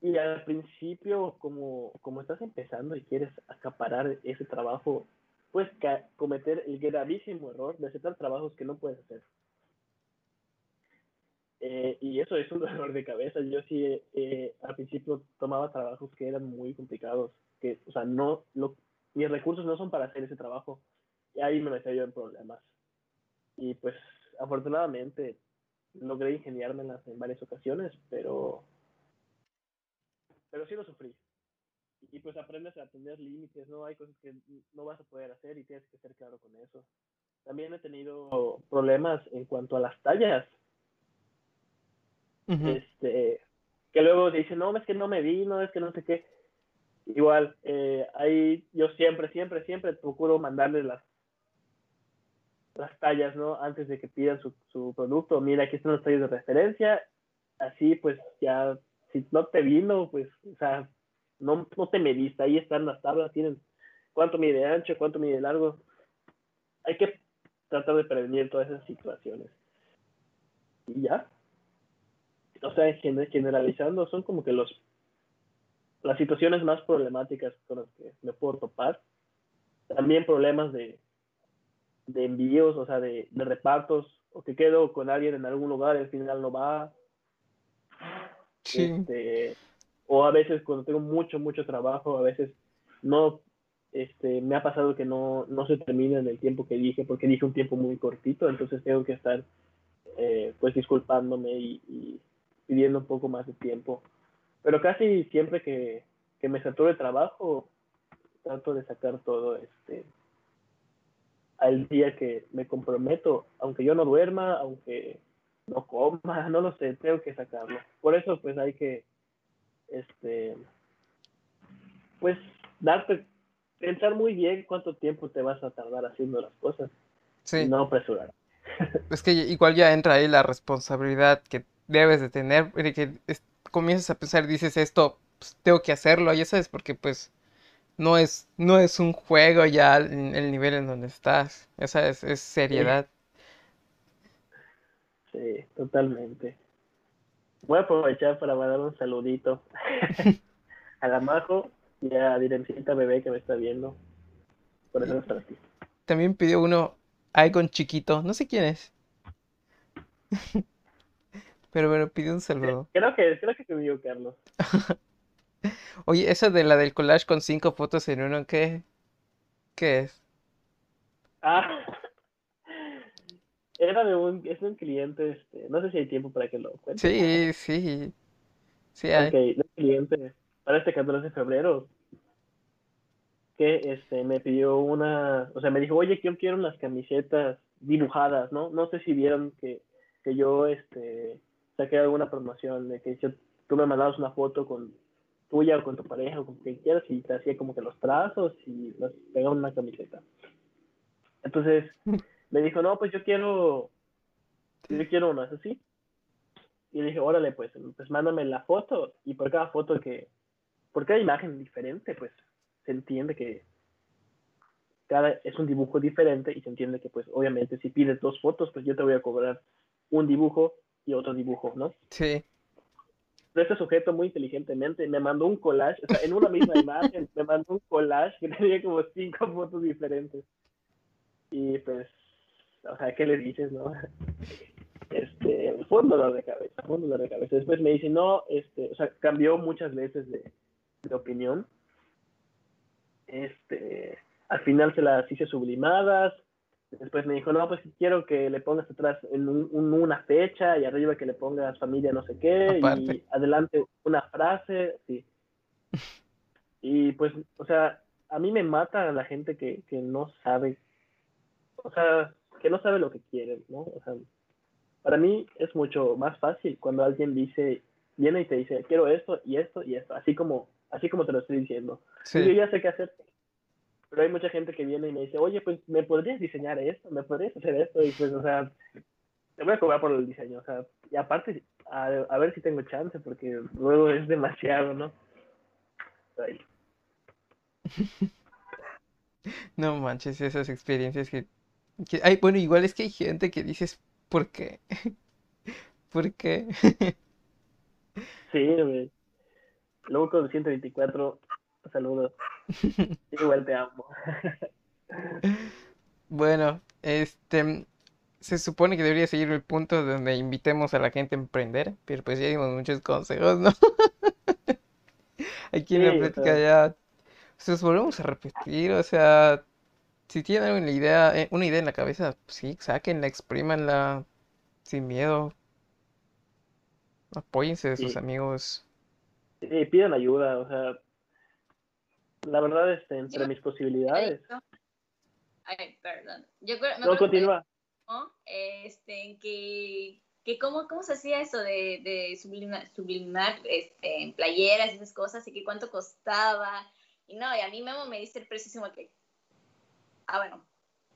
y al principio, como, como estás empezando y quieres acaparar ese trabajo, puedes cometer el gravísimo error de aceptar trabajos que no puedes hacer. Eh, y eso es un dolor de cabeza. Yo sí, eh, al principio tomaba trabajos que eran muy complicados, que, o sea, no, lo, mis recursos no son para hacer ese trabajo. Y ahí me metía yo en problemas. Y pues, afortunadamente, logré ingeniármelas en varias ocasiones, pero pero sí lo sufrí. Y pues aprendes a tener límites, ¿no? Hay cosas que no vas a poder hacer y tienes que ser claro con eso. También he tenido problemas en cuanto a las tallas. Este, que luego dicen, no, es que no me vi, no, es que no sé qué. Igual, eh, ahí yo siempre, siempre, siempre procuro mandarles las, las tallas, ¿no? Antes de que pidan su, su producto. Mira, aquí están los tallas de referencia. Así, pues ya si no te vino, pues, o sea, no, no te mediste, ahí están las tablas, tienen cuánto mide ancho, cuánto mide largo. Hay que tratar de prevenir todas esas situaciones. Y ya. O sea, generalizando, son como que los las situaciones más problemáticas con las que me puedo topar. También problemas de, de envíos, o sea, de, de repartos, o que quedo con alguien en algún lugar y al final no va, este, o a veces cuando tengo mucho, mucho trabajo, a veces no, este, me ha pasado que no, no se termina en el tiempo que dije, porque dije un tiempo muy cortito, entonces tengo que estar eh, pues disculpándome y, pidiendo un poco más de tiempo. Pero casi siempre que, que me saturo de trabajo, trato de sacar todo este al día que me comprometo, aunque yo no duerma, aunque no coma, no lo sé, tengo que sacarlo. Por eso pues hay que, este, pues darte, pensar muy bien cuánto tiempo te vas a tardar haciendo las cosas. Sí. no apresurar. Es que igual ya entra ahí la responsabilidad que debes de tener, de que comienzas a pensar, dices esto, pues, tengo que hacerlo, ya sabes, porque pues no es, no es un juego ya el, nivel en donde estás, esa es, es seriedad. Sí, totalmente. Voy a aprovechar para mandar un saludito a la Majo y a Direncita Bebé que me está viendo. Por eso está aquí. También pidió uno Icon chiquito, no sé quién es. Pero bueno, pidió un saludo. Creo que, creo que me Carlos. Oye, esa de la del collage con cinco fotos en uno, ¿qué? ¿Qué es? Ah, era de un, es un cliente, este, no sé si hay tiempo para que lo cuente. Sí, sí. Sí hay. Ok, un cliente para este 14 de febrero que este me pidió una, o sea, me dijo, oye, yo quiero unas camisetas dibujadas, ¿no? No sé si vieron que, que yo este saqué alguna promoción de que yo, tú me mandabas una foto con tuya o con tu pareja o con quien quieras y te hacía como que los trazos y los pegaba una camiseta. Entonces, me dijo, no, pues yo quiero, yo quiero uno, ¿es así? Y le dije, órale, pues, pues mándame la foto y por cada foto que, por cada imagen diferente, pues se entiende que cada es un dibujo diferente y se entiende que pues obviamente si pides dos fotos, pues yo te voy a cobrar un dibujo y otro dibujo, ¿no? Sí. Pero este sujeto muy inteligentemente me mandó un collage, o sea, en una misma imagen, me mandó un collage que tenía como cinco fotos diferentes. Y pues, o sea, ¿qué le dices, no? Este, fue un dolor de cabeza, fue un dolor de cabeza. Después me dice, no, este, o sea, cambió muchas veces de, de opinión. Este, al final se las hice sublimadas. Después me dijo, no, pues quiero que le pongas atrás en un, un- una fecha y arriba que le pongas familia no sé qué Aparte. y adelante una frase, sí. Y pues, o sea, a mí me mata la gente que, que no sabe, o sea, que no sabe lo que quiere, ¿no? O sea, para mí es mucho más fácil cuando alguien dice, viene y te dice, quiero esto y esto y esto, así como, así como te lo estoy diciendo. Y yo Sí. ya sé qué hacer. Pero hay mucha gente que viene y me dice, oye, pues, ¿me podrías diseñar esto? ¿Me podrías hacer esto? Y pues, o sea, te voy a cobrar por el diseño, o sea, y aparte, a, a ver si tengo chance, porque luego es demasiado, ¿no? Ay, No manches, esas experiencias que, que- Ay, bueno, igual es que hay gente que dices, ¿por qué? ¿Por qué? Sí, güey. Luego con 124, saludos. Igual te amo. Bueno, este, se supone que debería seguir el punto donde invitemos a la gente a emprender, pero pues ya dimos muchos consejos, ¿no? Aquí en la Sí, o plática sea. ya, se los volvemos a repetir, o sea, si tienen una idea, eh, una idea en la cabeza, pues sí, sáquenla, exprímanla, sin miedo, apóyense de sus amigos. Pidan ayuda, o sea, la verdad, este, entre Yo- mis posibilidades. Ay, perdón. Yo me No, acuerdo que continúa. ¿no? Este, que, que cómo, cómo se hacía eso de, de sublimar, sublimar este, en playeras y esas cosas y que cuánto costaba. Y no, y a mí Memo me dice el precio que, ah, bueno,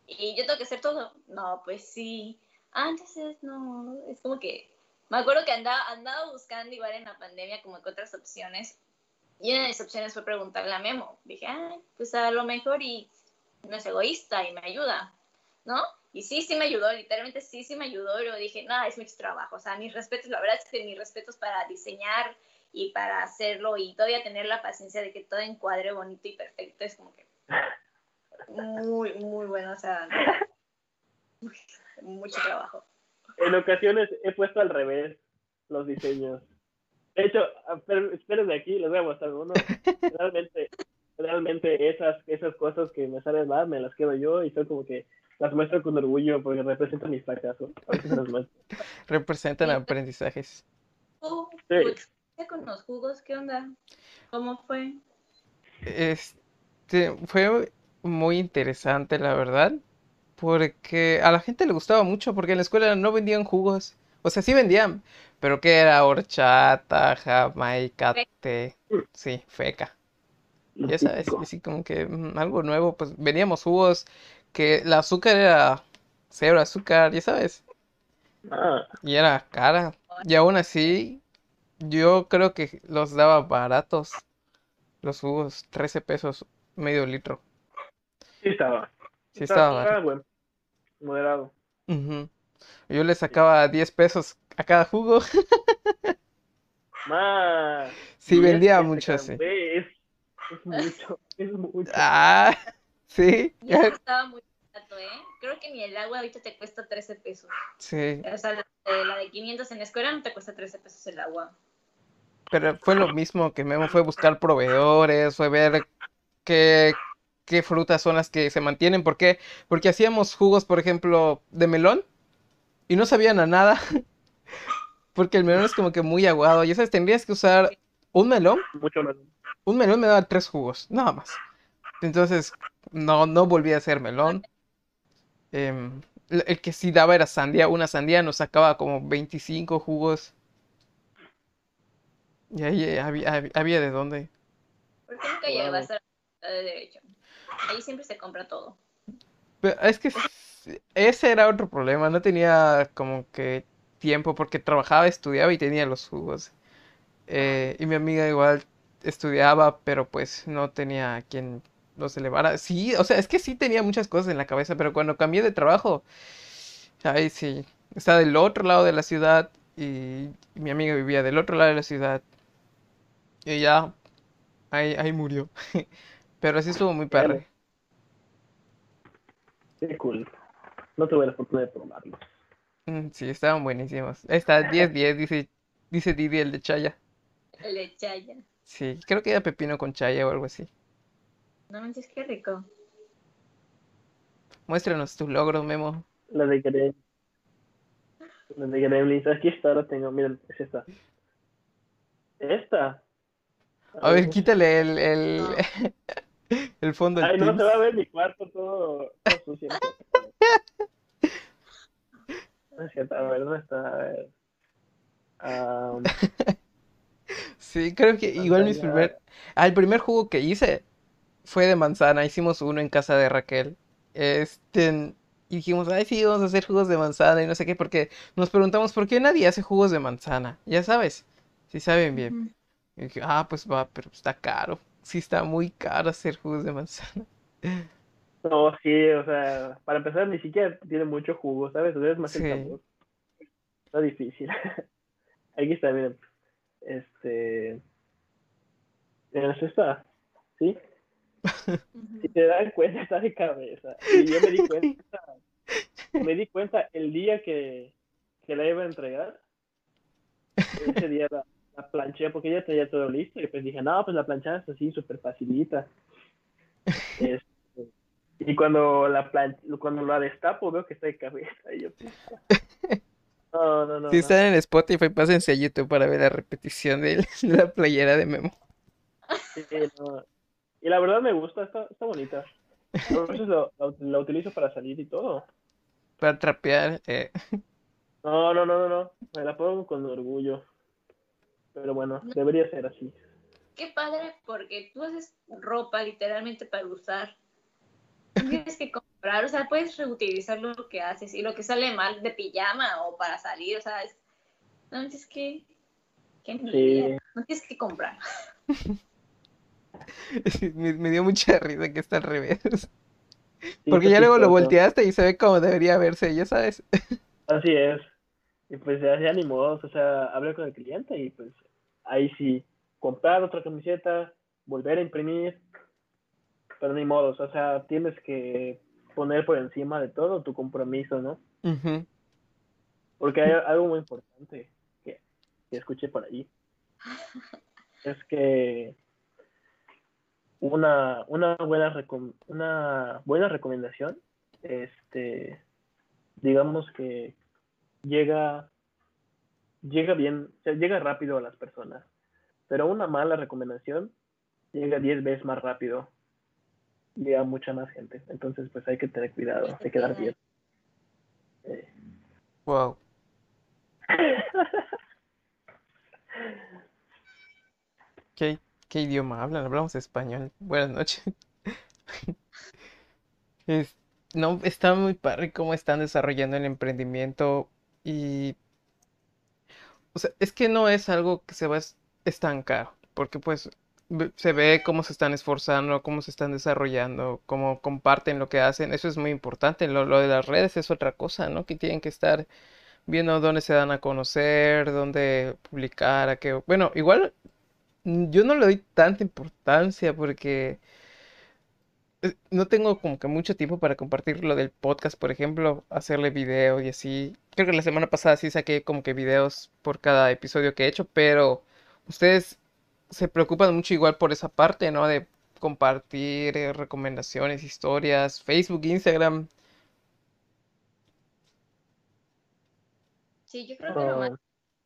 y yo tengo que hacer todo. No, pues sí. Ah, entonces no, es como que, me acuerdo que andaba, andaba buscando igual en la pandemia como que otras opciones. Y una de las opciones fue preguntarle a Memo. Dije, ah, pues a lo mejor y no es egoísta y me ayuda, ¿no? Y sí, sí me ayudó, literalmente sí, sí me ayudó, pero dije, no, es mucho trabajo, o sea, mis respetos, la verdad es que mis respetos para diseñar y para hacerlo y todavía tener la paciencia de que todo encuadre bonito y perfecto, es como que muy, muy bueno, o sea, mucho trabajo. En ocasiones he puesto al revés los diseños. De hecho, espérenme aquí, les voy a mostrar uno. Realmente, realmente esas, esas cosas que me salen mal, me las quedo yo y son como que las muestro con orgullo porque representan mi fracaso. Ahorita se los muestro. Representan Sí. aprendizajes. ¿Tú, Sí. experiencia con los jugos, qué onda? ¿Cómo fue? Este fue muy interesante, la verdad, porque a la gente le gustaba mucho, porque en la escuela no vendían jugos. O sea, sí vendían, pero que era horchata, jamaica, té, sí, feca. Ya sabes, así como que mm, algo nuevo, pues vendíamos jugos que el azúcar era cero azúcar, ya sabes, Ah, y era cara. Y aún así, yo creo que los daba baratos, los jugos, 13 pesos, medio litro. sí estaba. Sí estaba barato. Bueno. Moderado. Yo le sacaba 10 pesos a cada jugo. Más. Sí, Y vendía mucho, sí. café Es, es mucho, es mucho. Ah, sí, Ya estaba muy barato, ¿eh? Creo que ni el agua ahorita te cuesta 13 pesos. sí. O sea, la de, la de 500 en la escuela no te cuesta 13 pesos el agua. Pero fue lo mismo que Memo fue buscar proveedores, fue ver qué, qué frutas son las que se mantienen. ¿Por qué? Porque hacíamos jugos, por ejemplo, de melón y no sabían a nada. Porque el melón es como que muy aguado. Y sabes, tendrías que usar un melón Mucho más. un melón me daba tres jugos, nada más. Entonces, no, no volví a hacer melón. Em, el que sí daba era sandía. Una sandía nos sacaba como 25 jugos. Y ahí eh, había, había, había de dónde. ¿Por qué nunca Wow. llevas a la de Derecho? Ahí siempre se compra todo. Pero es que ese era otro problema. No tenía como que tiempo porque trabajaba, estudiaba y tenía los jugos. Eh, y mi amiga igual estudiaba, pero pues no tenía quien los elevara. Sí, o sea, es que sí tenía muchas cosas en la cabeza, pero cuando cambié de trabajo, ahí sí, está del otro lado de la ciudad y, mi amiga vivía del otro lado de la ciudad. Y ya, ahí, ahí murió. Pero así estuvo muy padre. Qué cool. No tuve la oportunidad de probarlo. Mm, Sí, estaban buenísimos. Ahí está, 10-10, dice, dice Didi el de Chaya. El de chaya. Sí, creo que era pepino con chaya o algo así. No manches, qué rico. Muéstranos tu logro, Memo. La de Gremlins. La de Gremlins. Aquí está, ahora tengo. Miren, es esta. Esta. A ver, quítale el, el, el fondo Ay, no Teams. se va a ver mi cuarto todo, todo sucio. No es cierto, a ver, ¿dónde está? A ver. Sí, creo que igual mis primer... Ah, el primer jugo que hice fue de manzana. Hicimos uno en casa de Raquel. Este... Y dijimos, ay, sí, vamos a hacer jugos de manzana y no sé qué, porque nos preguntamos por qué nadie hace jugos de manzana. Ya sabes, si saben bien. Y dije, ah, pues va, pero está caro. Sí, está muy caro hacer jugos de manzana. No, sí, o sea, para empezar, ni siquiera tiene mucho jugo, ¿sabes? O sea, es más Sí. el sabor. Está difícil. Aquí está, miren. Este. Miren, es esta. ¿Sí? Si te dan cuenta, está de cabeza. Y yo me di cuenta. me di cuenta el día que, que la iba a entregar. Ese día la, la planché porque ya tenía todo listo. Y pues dije, no, pues la planchada es así, súper facilita. Este, y cuando la plan cuando la destapo, veo que está de cabeza. Y yo. No, no, no. Si no. están en Spotify, pásense a YouTube para ver la repetición de de la playera de Memo. Sí, no. Y la verdad me gusta, está, está bonita. A veces lo, lo, lo utilizo para salir y todo. Para trapear. eh. No, no, no, no, no. Me la pongo con orgullo. Pero bueno, debería ser así. Qué padre, porque tú haces ropa literalmente para usar. No tienes que comprar, o sea, puedes reutilizar lo que haces y lo que sale mal de pijama o para salir, o sea, es, no es que. No tienes que comprar. Me, me dio mucha risa que está al revés. Sí, Porque ya luego lo volteaste y se ve como debería verse, ya sabes. Así es. Y pues ya, ya ni modo, o sea, hablé con el cliente y pues ahí sí, comprar otra camiseta, volver a imprimir, pero ni modo, o sea, tienes que poner por encima de todo tu compromiso, ¿no? Porque hay algo muy importante que, que escuché por ahí. Es que una, una, buena, una buena recomendación, este, digamos que llega, llega bien, o sea, llega rápido a las personas, pero una mala recomendación llega 10 veces más rápido y a mucha más gente. Entonces, pues hay que tener cuidado de quedar bien. Eh, Wow. ¿Qué, qué idioma hablan? Hablamos español. Buenas noches. Es- no, está muy padre cómo están desarrollando el emprendimiento y, o sea, es que no es algo que se va a es- estancar, porque pues se ve cómo se están esforzando, cómo se están desarrollando, cómo comparten lo que hacen. Eso es muy importante. Lo, lo de las redes es otra cosa, ¿no? Que tienen que estar viendo dónde se dan a conocer, dónde publicar, a qué... Bueno, igual mm, yo no le doy tanta importancia porque eh, no tengo como que mucho tiempo para compartir lo del podcast, por ejemplo, hacerle video y así. Creo que la semana pasada sí saqué como que videos por cada episodio que he hecho, pero ustedes se preocupan mucho igual por esa parte, ¿no? De compartir eh, recomendaciones, historias, Facebook, Instagram. Sí, yo creo que lo más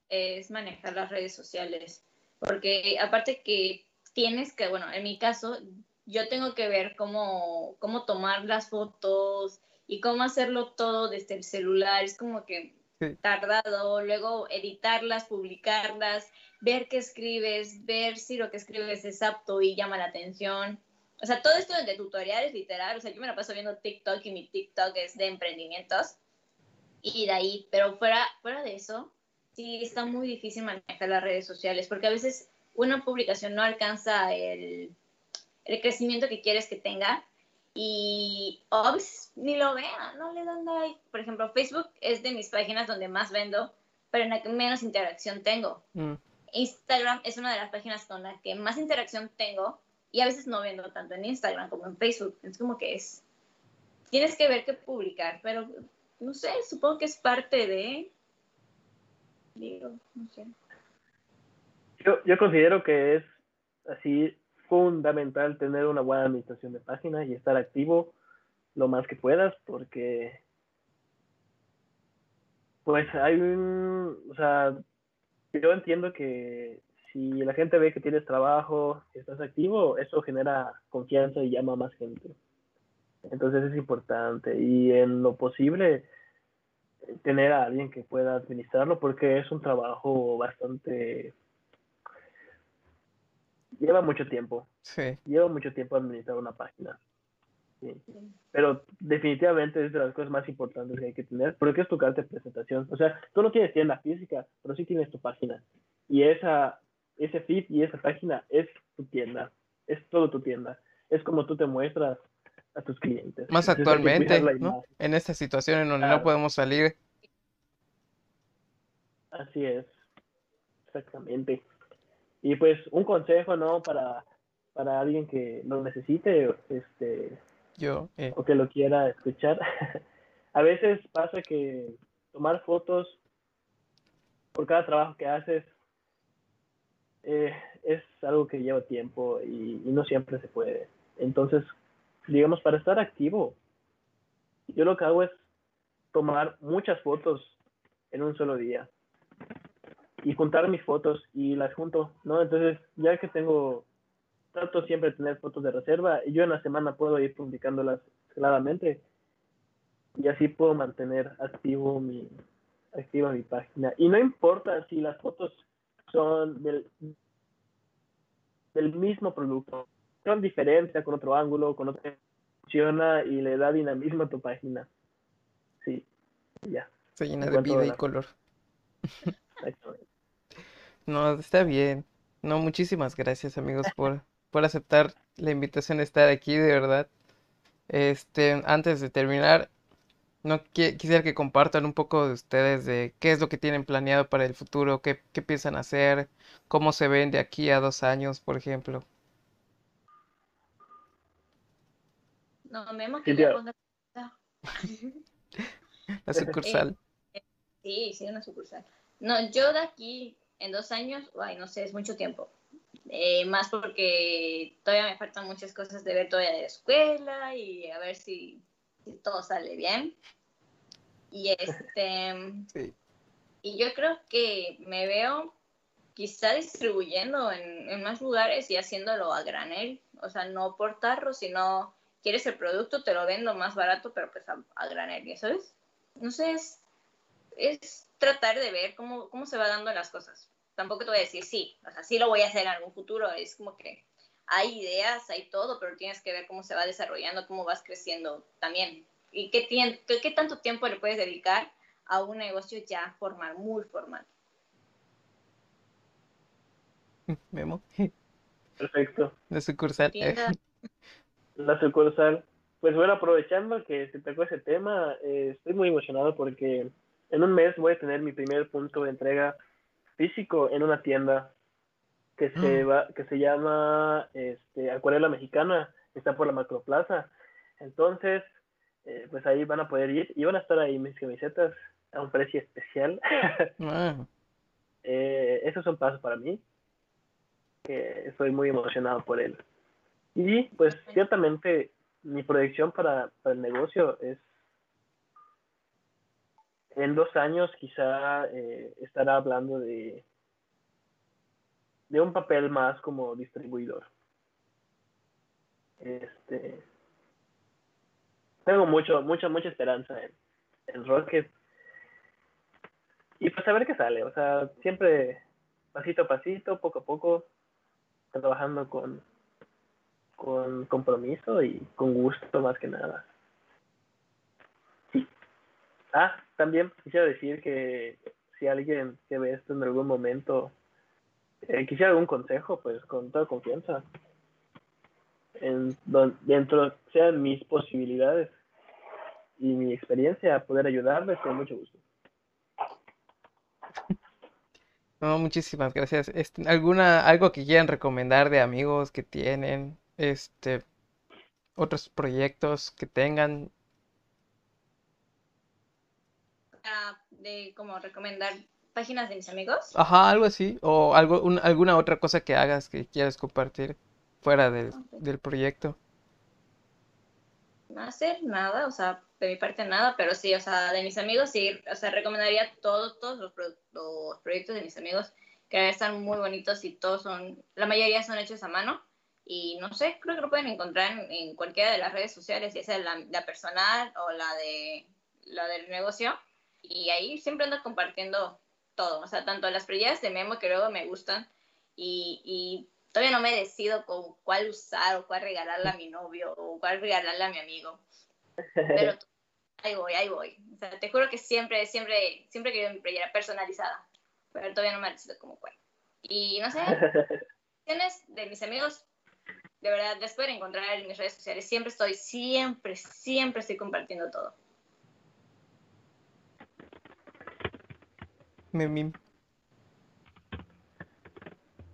es manejar las redes sociales, porque aparte que tienes que, bueno, en mi caso, yo tengo que ver cómo, cómo tomar las fotos y cómo hacerlo todo desde el celular, es como que Tardado, luego editarlas, publicarlas, ver qué escribes, ver si lo que escribes es apto y llama la atención. O sea, todo esto de tutoriales, literal, o sea, yo me la paso viendo TikTok y mi TikTok es de emprendimientos y de ahí, pero fuera, fuera de eso, sí está muy difícil manejar las redes sociales, porque a veces una publicación no alcanza el, el crecimiento que quieres que tenga y obs ni lo vean, no le dan like. Por ejemplo, Facebook es de mis páginas donde más vendo, pero en la que menos interacción tengo. Mm, Instagram es una de las páginas con la que más interacción tengo y a veces no vendo tanto en Instagram como en Facebook. Es como que es, tienes que ver qué publicar, pero no sé, supongo que es parte de, digo, no sé. Yo, yo considero que es así fundamental tener una buena administración de página y estar activo lo más que puedas porque pues hay un, o sea, yo entiendo que si la gente ve que tienes trabajo, que estás activo, eso genera confianza y llama a más gente. Entonces es importante y en lo posible tener a alguien que pueda administrarlo porque es un trabajo bastante lleva mucho tiempo. Sí. lleva mucho tiempo administrar una página. Sí. pero definitivamente es de las cosas más importantes que hay que tener porque es tu carta de presentación. O sea tú no tienes tienda física pero sí tienes tu página. Y esa ese feed y esa página es tu tienda. Es todo tu tienda. Es como tú te muestras a tus clientes. Más Entonces, actualmente, ¿no? En esta situación en donde no podemos salir. Así es, exactamente. Y pues un consejo, ¿no? Para, para alguien que lo necesite, este, Yo, eh, o que lo quiera escuchar. A veces pasa que tomar fotos por cada trabajo que haces eh, es algo que lleva tiempo y, y no siempre se puede. Entonces, digamos, para estar activo, yo lo que hago es tomar muchas fotos en un solo día y juntar mis fotos y las junto, ¿no? Entonces, ya que tengo, trato siempre de tener fotos de reserva y yo en la semana puedo ir publicándolas claramente y así puedo mantener activo mi activa mi página y no importa si las fotos son del del mismo producto son diferentes con otro ángulo con otra funciona y le da dinamismo a tu página sí ya se llena En de vida y color. exactamente. No, está bien. No, muchísimas gracias, amigos, por, por aceptar la invitación de estar aquí, de verdad. Este, antes de terminar, no qui- quisiera que compartan un poco de ustedes de qué es lo que tienen planeado para el futuro, qué, qué piensan hacer, cómo se ven de aquí a dos años, por ejemplo. No, Memo, que ponga... La sucursal. Sí, sí, una sucursal. No, yo de aquí en dos años, ay, no sé, es mucho tiempo. Eh, más porque todavía me faltan muchas cosas de ver todavía de la escuela y a ver si, si todo sale bien. Y este, Sí. y yo creo que me veo quizá distribuyendo en, en más lugares y haciéndolo a granel. O sea, no por tarro, sino quieres el producto, te lo vendo más barato, pero pues a, a granel, ¿ya sabes? No sé, es, es tratar de ver cómo, cómo se va dando las cosas. Tampoco te voy a decir sí, o sea, sí lo voy a hacer en algún futuro. Es como que hay ideas, hay todo, pero tienes que ver cómo se va desarrollando, cómo vas creciendo también. Y qué, tien- qué, qué tanto tiempo le puedes dedicar a un negocio ya formal, muy formal. Memo, perfecto la sucursal. Tienda, la sucursal. Pues bueno, aprovechando que se tocó ese tema, eh, estoy muy emocionado porque en un mes voy a tener mi primer punto de entrega físico en una tienda que se Mm. va, que se llama este, Acuarela Mexicana, está por la Macroplaza. Entonces, eh, pues ahí van a poder ir y van a estar ahí mis camisetas a un precio especial. Ah, eh, eso es un paso para mí, que estoy muy emocionado por él. Y pues ciertamente mi proyección para, para el negocio es en dos años quizá eh, estará hablando de, de un papel más como distribuidor. Este, tengo mucho, mucha, mucha esperanza en, en Rocket. Y pues a ver qué sale, o sea, siempre pasito a pasito, poco a poco, trabajando con, con compromiso y con gusto más que nada. Ah, también quisiera decir que si alguien que ve esto en algún momento eh, quisiera algún consejo, pues con toda confianza. en dentro sean mis posibilidades y mi experiencia poder ayudarles con mucho gusto. No, muchísimas gracias. Este, ¿alguna, algo que quieran recomendar de amigos que tienen? Este, otros proyectos que tengan. Ah, de como recomendar páginas de mis amigos. Ajá, algo así. O algo, alguna otra cosa que hagas que quieras compartir fuera del, del proyecto. No hacer nada, o sea, de mi parte nada, pero sí, o sea, de mis amigos sí, o sea, recomendaría todos, todos los, los proyectos de mis amigos que están muy bonitos y todos son, la mayoría son hechos a mano y no sé, creo que lo pueden encontrar en, cualquiera de las redes sociales, ya sea la, la, personal o la de la del negocio y ahí siempre ando compartiendo todo, o sea, tanto las playeras de Memo que luego me gustan y, y todavía no me decido con cuál usar o cuál regalarle a mi novio o cuál regalarle a mi amigo. Pero ahí voy, ahí voy. O sea, te juro que siempre, siempre, siempre quiero mi playera personalizada, pero todavía no me decido como cuál. Y no sé, de mis amigos, de verdad, las pueden encontrar en mis redes sociales. Siempre estoy, siempre, siempre estoy compartiendo todo. Memim.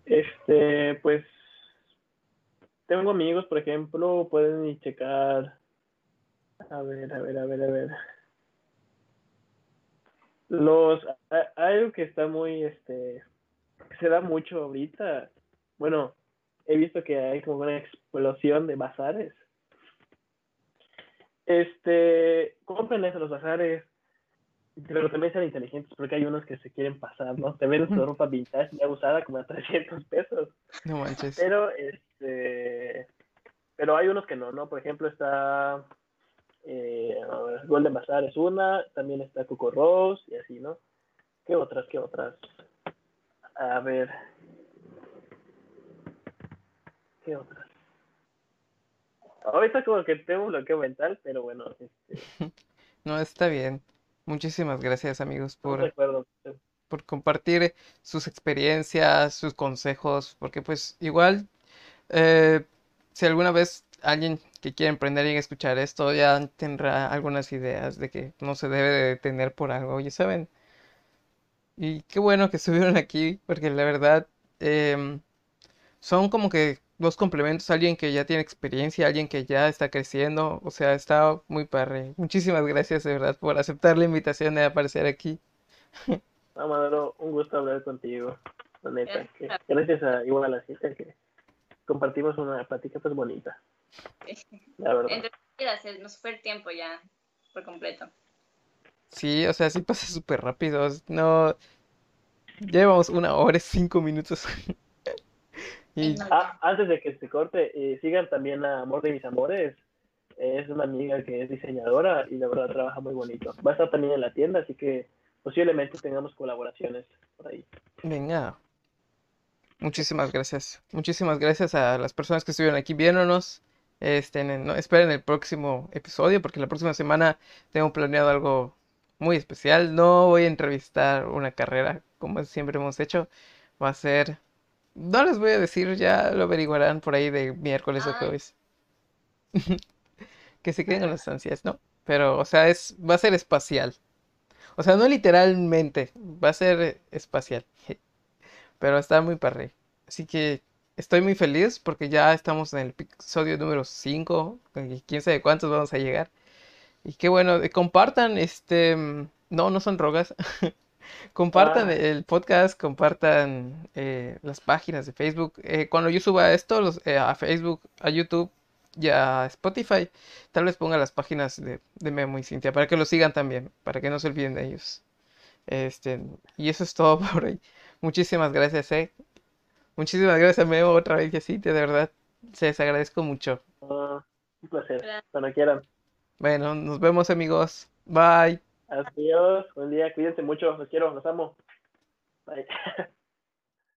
Este, pues, tengo amigos, por ejemplo, pueden checar a ver, a ver, a ver, a ver. Los, algo que está muy, este, se da mucho ahorita. Bueno, he visto que hay como una explosión de bazares. Este, compren eso, los bazares, pero también sean inteligentes porque hay unos que se quieren pasar, ¿no? Te ven su ropa vintage ya usada como a 300 pesos. No manches. Pero, este, pero hay unos que no, ¿no? Por ejemplo, está eh, Golden Bazaar es una, también está Coco Rose y así, ¿no? ¿Qué otras? ¿Qué otras? A ver. ¿Qué otras? Ahorita como que tengo un bloqueo mental, pero bueno. Este... no, está bien. Muchísimas gracias amigos por, por compartir sus experiencias, sus consejos, porque pues igual, eh, si alguna vez alguien que quiere emprender y escuchar esto ya tendrá algunas ideas de que no se debe de detener por algo, ya saben. Y qué bueno que estuvieron aquí, porque la verdad em, son como que dos complementos, alguien que ya tiene experiencia, alguien que ya está creciendo, o sea, está muy padre. Muchísimas gracias de verdad por aceptar la invitación de aparecer aquí. No, un gusto hablar contigo, la neta. gracias a igual a la cita que compartimos una plática pues bonita. La verdad. Entre nos fue el tiempo ya por completo. Sí, o sea, sí pasa súper rápido. No. Llevamos una hora y cinco minutos. y... ah, antes de que se corte, eh, sigan también a Amor de mis Amores. Es una amiga que es diseñadora y la verdad trabaja muy bonito. Va a estar también en la tienda, así que posiblemente tengamos colaboraciones por ahí. Venga. Muchísimas gracias. Muchísimas gracias a las personas que estuvieron aquí viéndonos. Este, no, esperen el próximo episodio porque la próxima semana tengo planeado algo muy especial. No voy a entrevistar una carrera como siempre hemos hecho. Va a ser... No les voy a decir, ya lo averiguarán por ahí de miércoles o jueves. que se queden en las ansias, ¿no? Pero, o sea, es, va a ser espacial. O sea, no literalmente, va a ser espacial. Pero está muy parre. Así que estoy muy feliz porque ya estamos en el episodio número 5. Quién sabe cuántos vamos a llegar. Y qué bueno, eh, compartan este... Mm, no, no son drogas. compartan ah. el podcast, compartan eh, las páginas de Facebook. Eh, cuando yo suba esto a Facebook, a YouTube y a Spotify, tal vez ponga las páginas de, de Memo y Cintia para que lo sigan también, para que no se olviden de ellos. Este, y eso es todo por hoy. Muchísimas gracias, eh. Muchísimas gracias, Memo, otra vez, sí, de verdad. Se les agradezco mucho. Ah, un placer, cuando quieran. Bueno, nos vemos, amigos. Bye. Adiós, buen día, cuídense mucho, los quiero, los amo. Bye.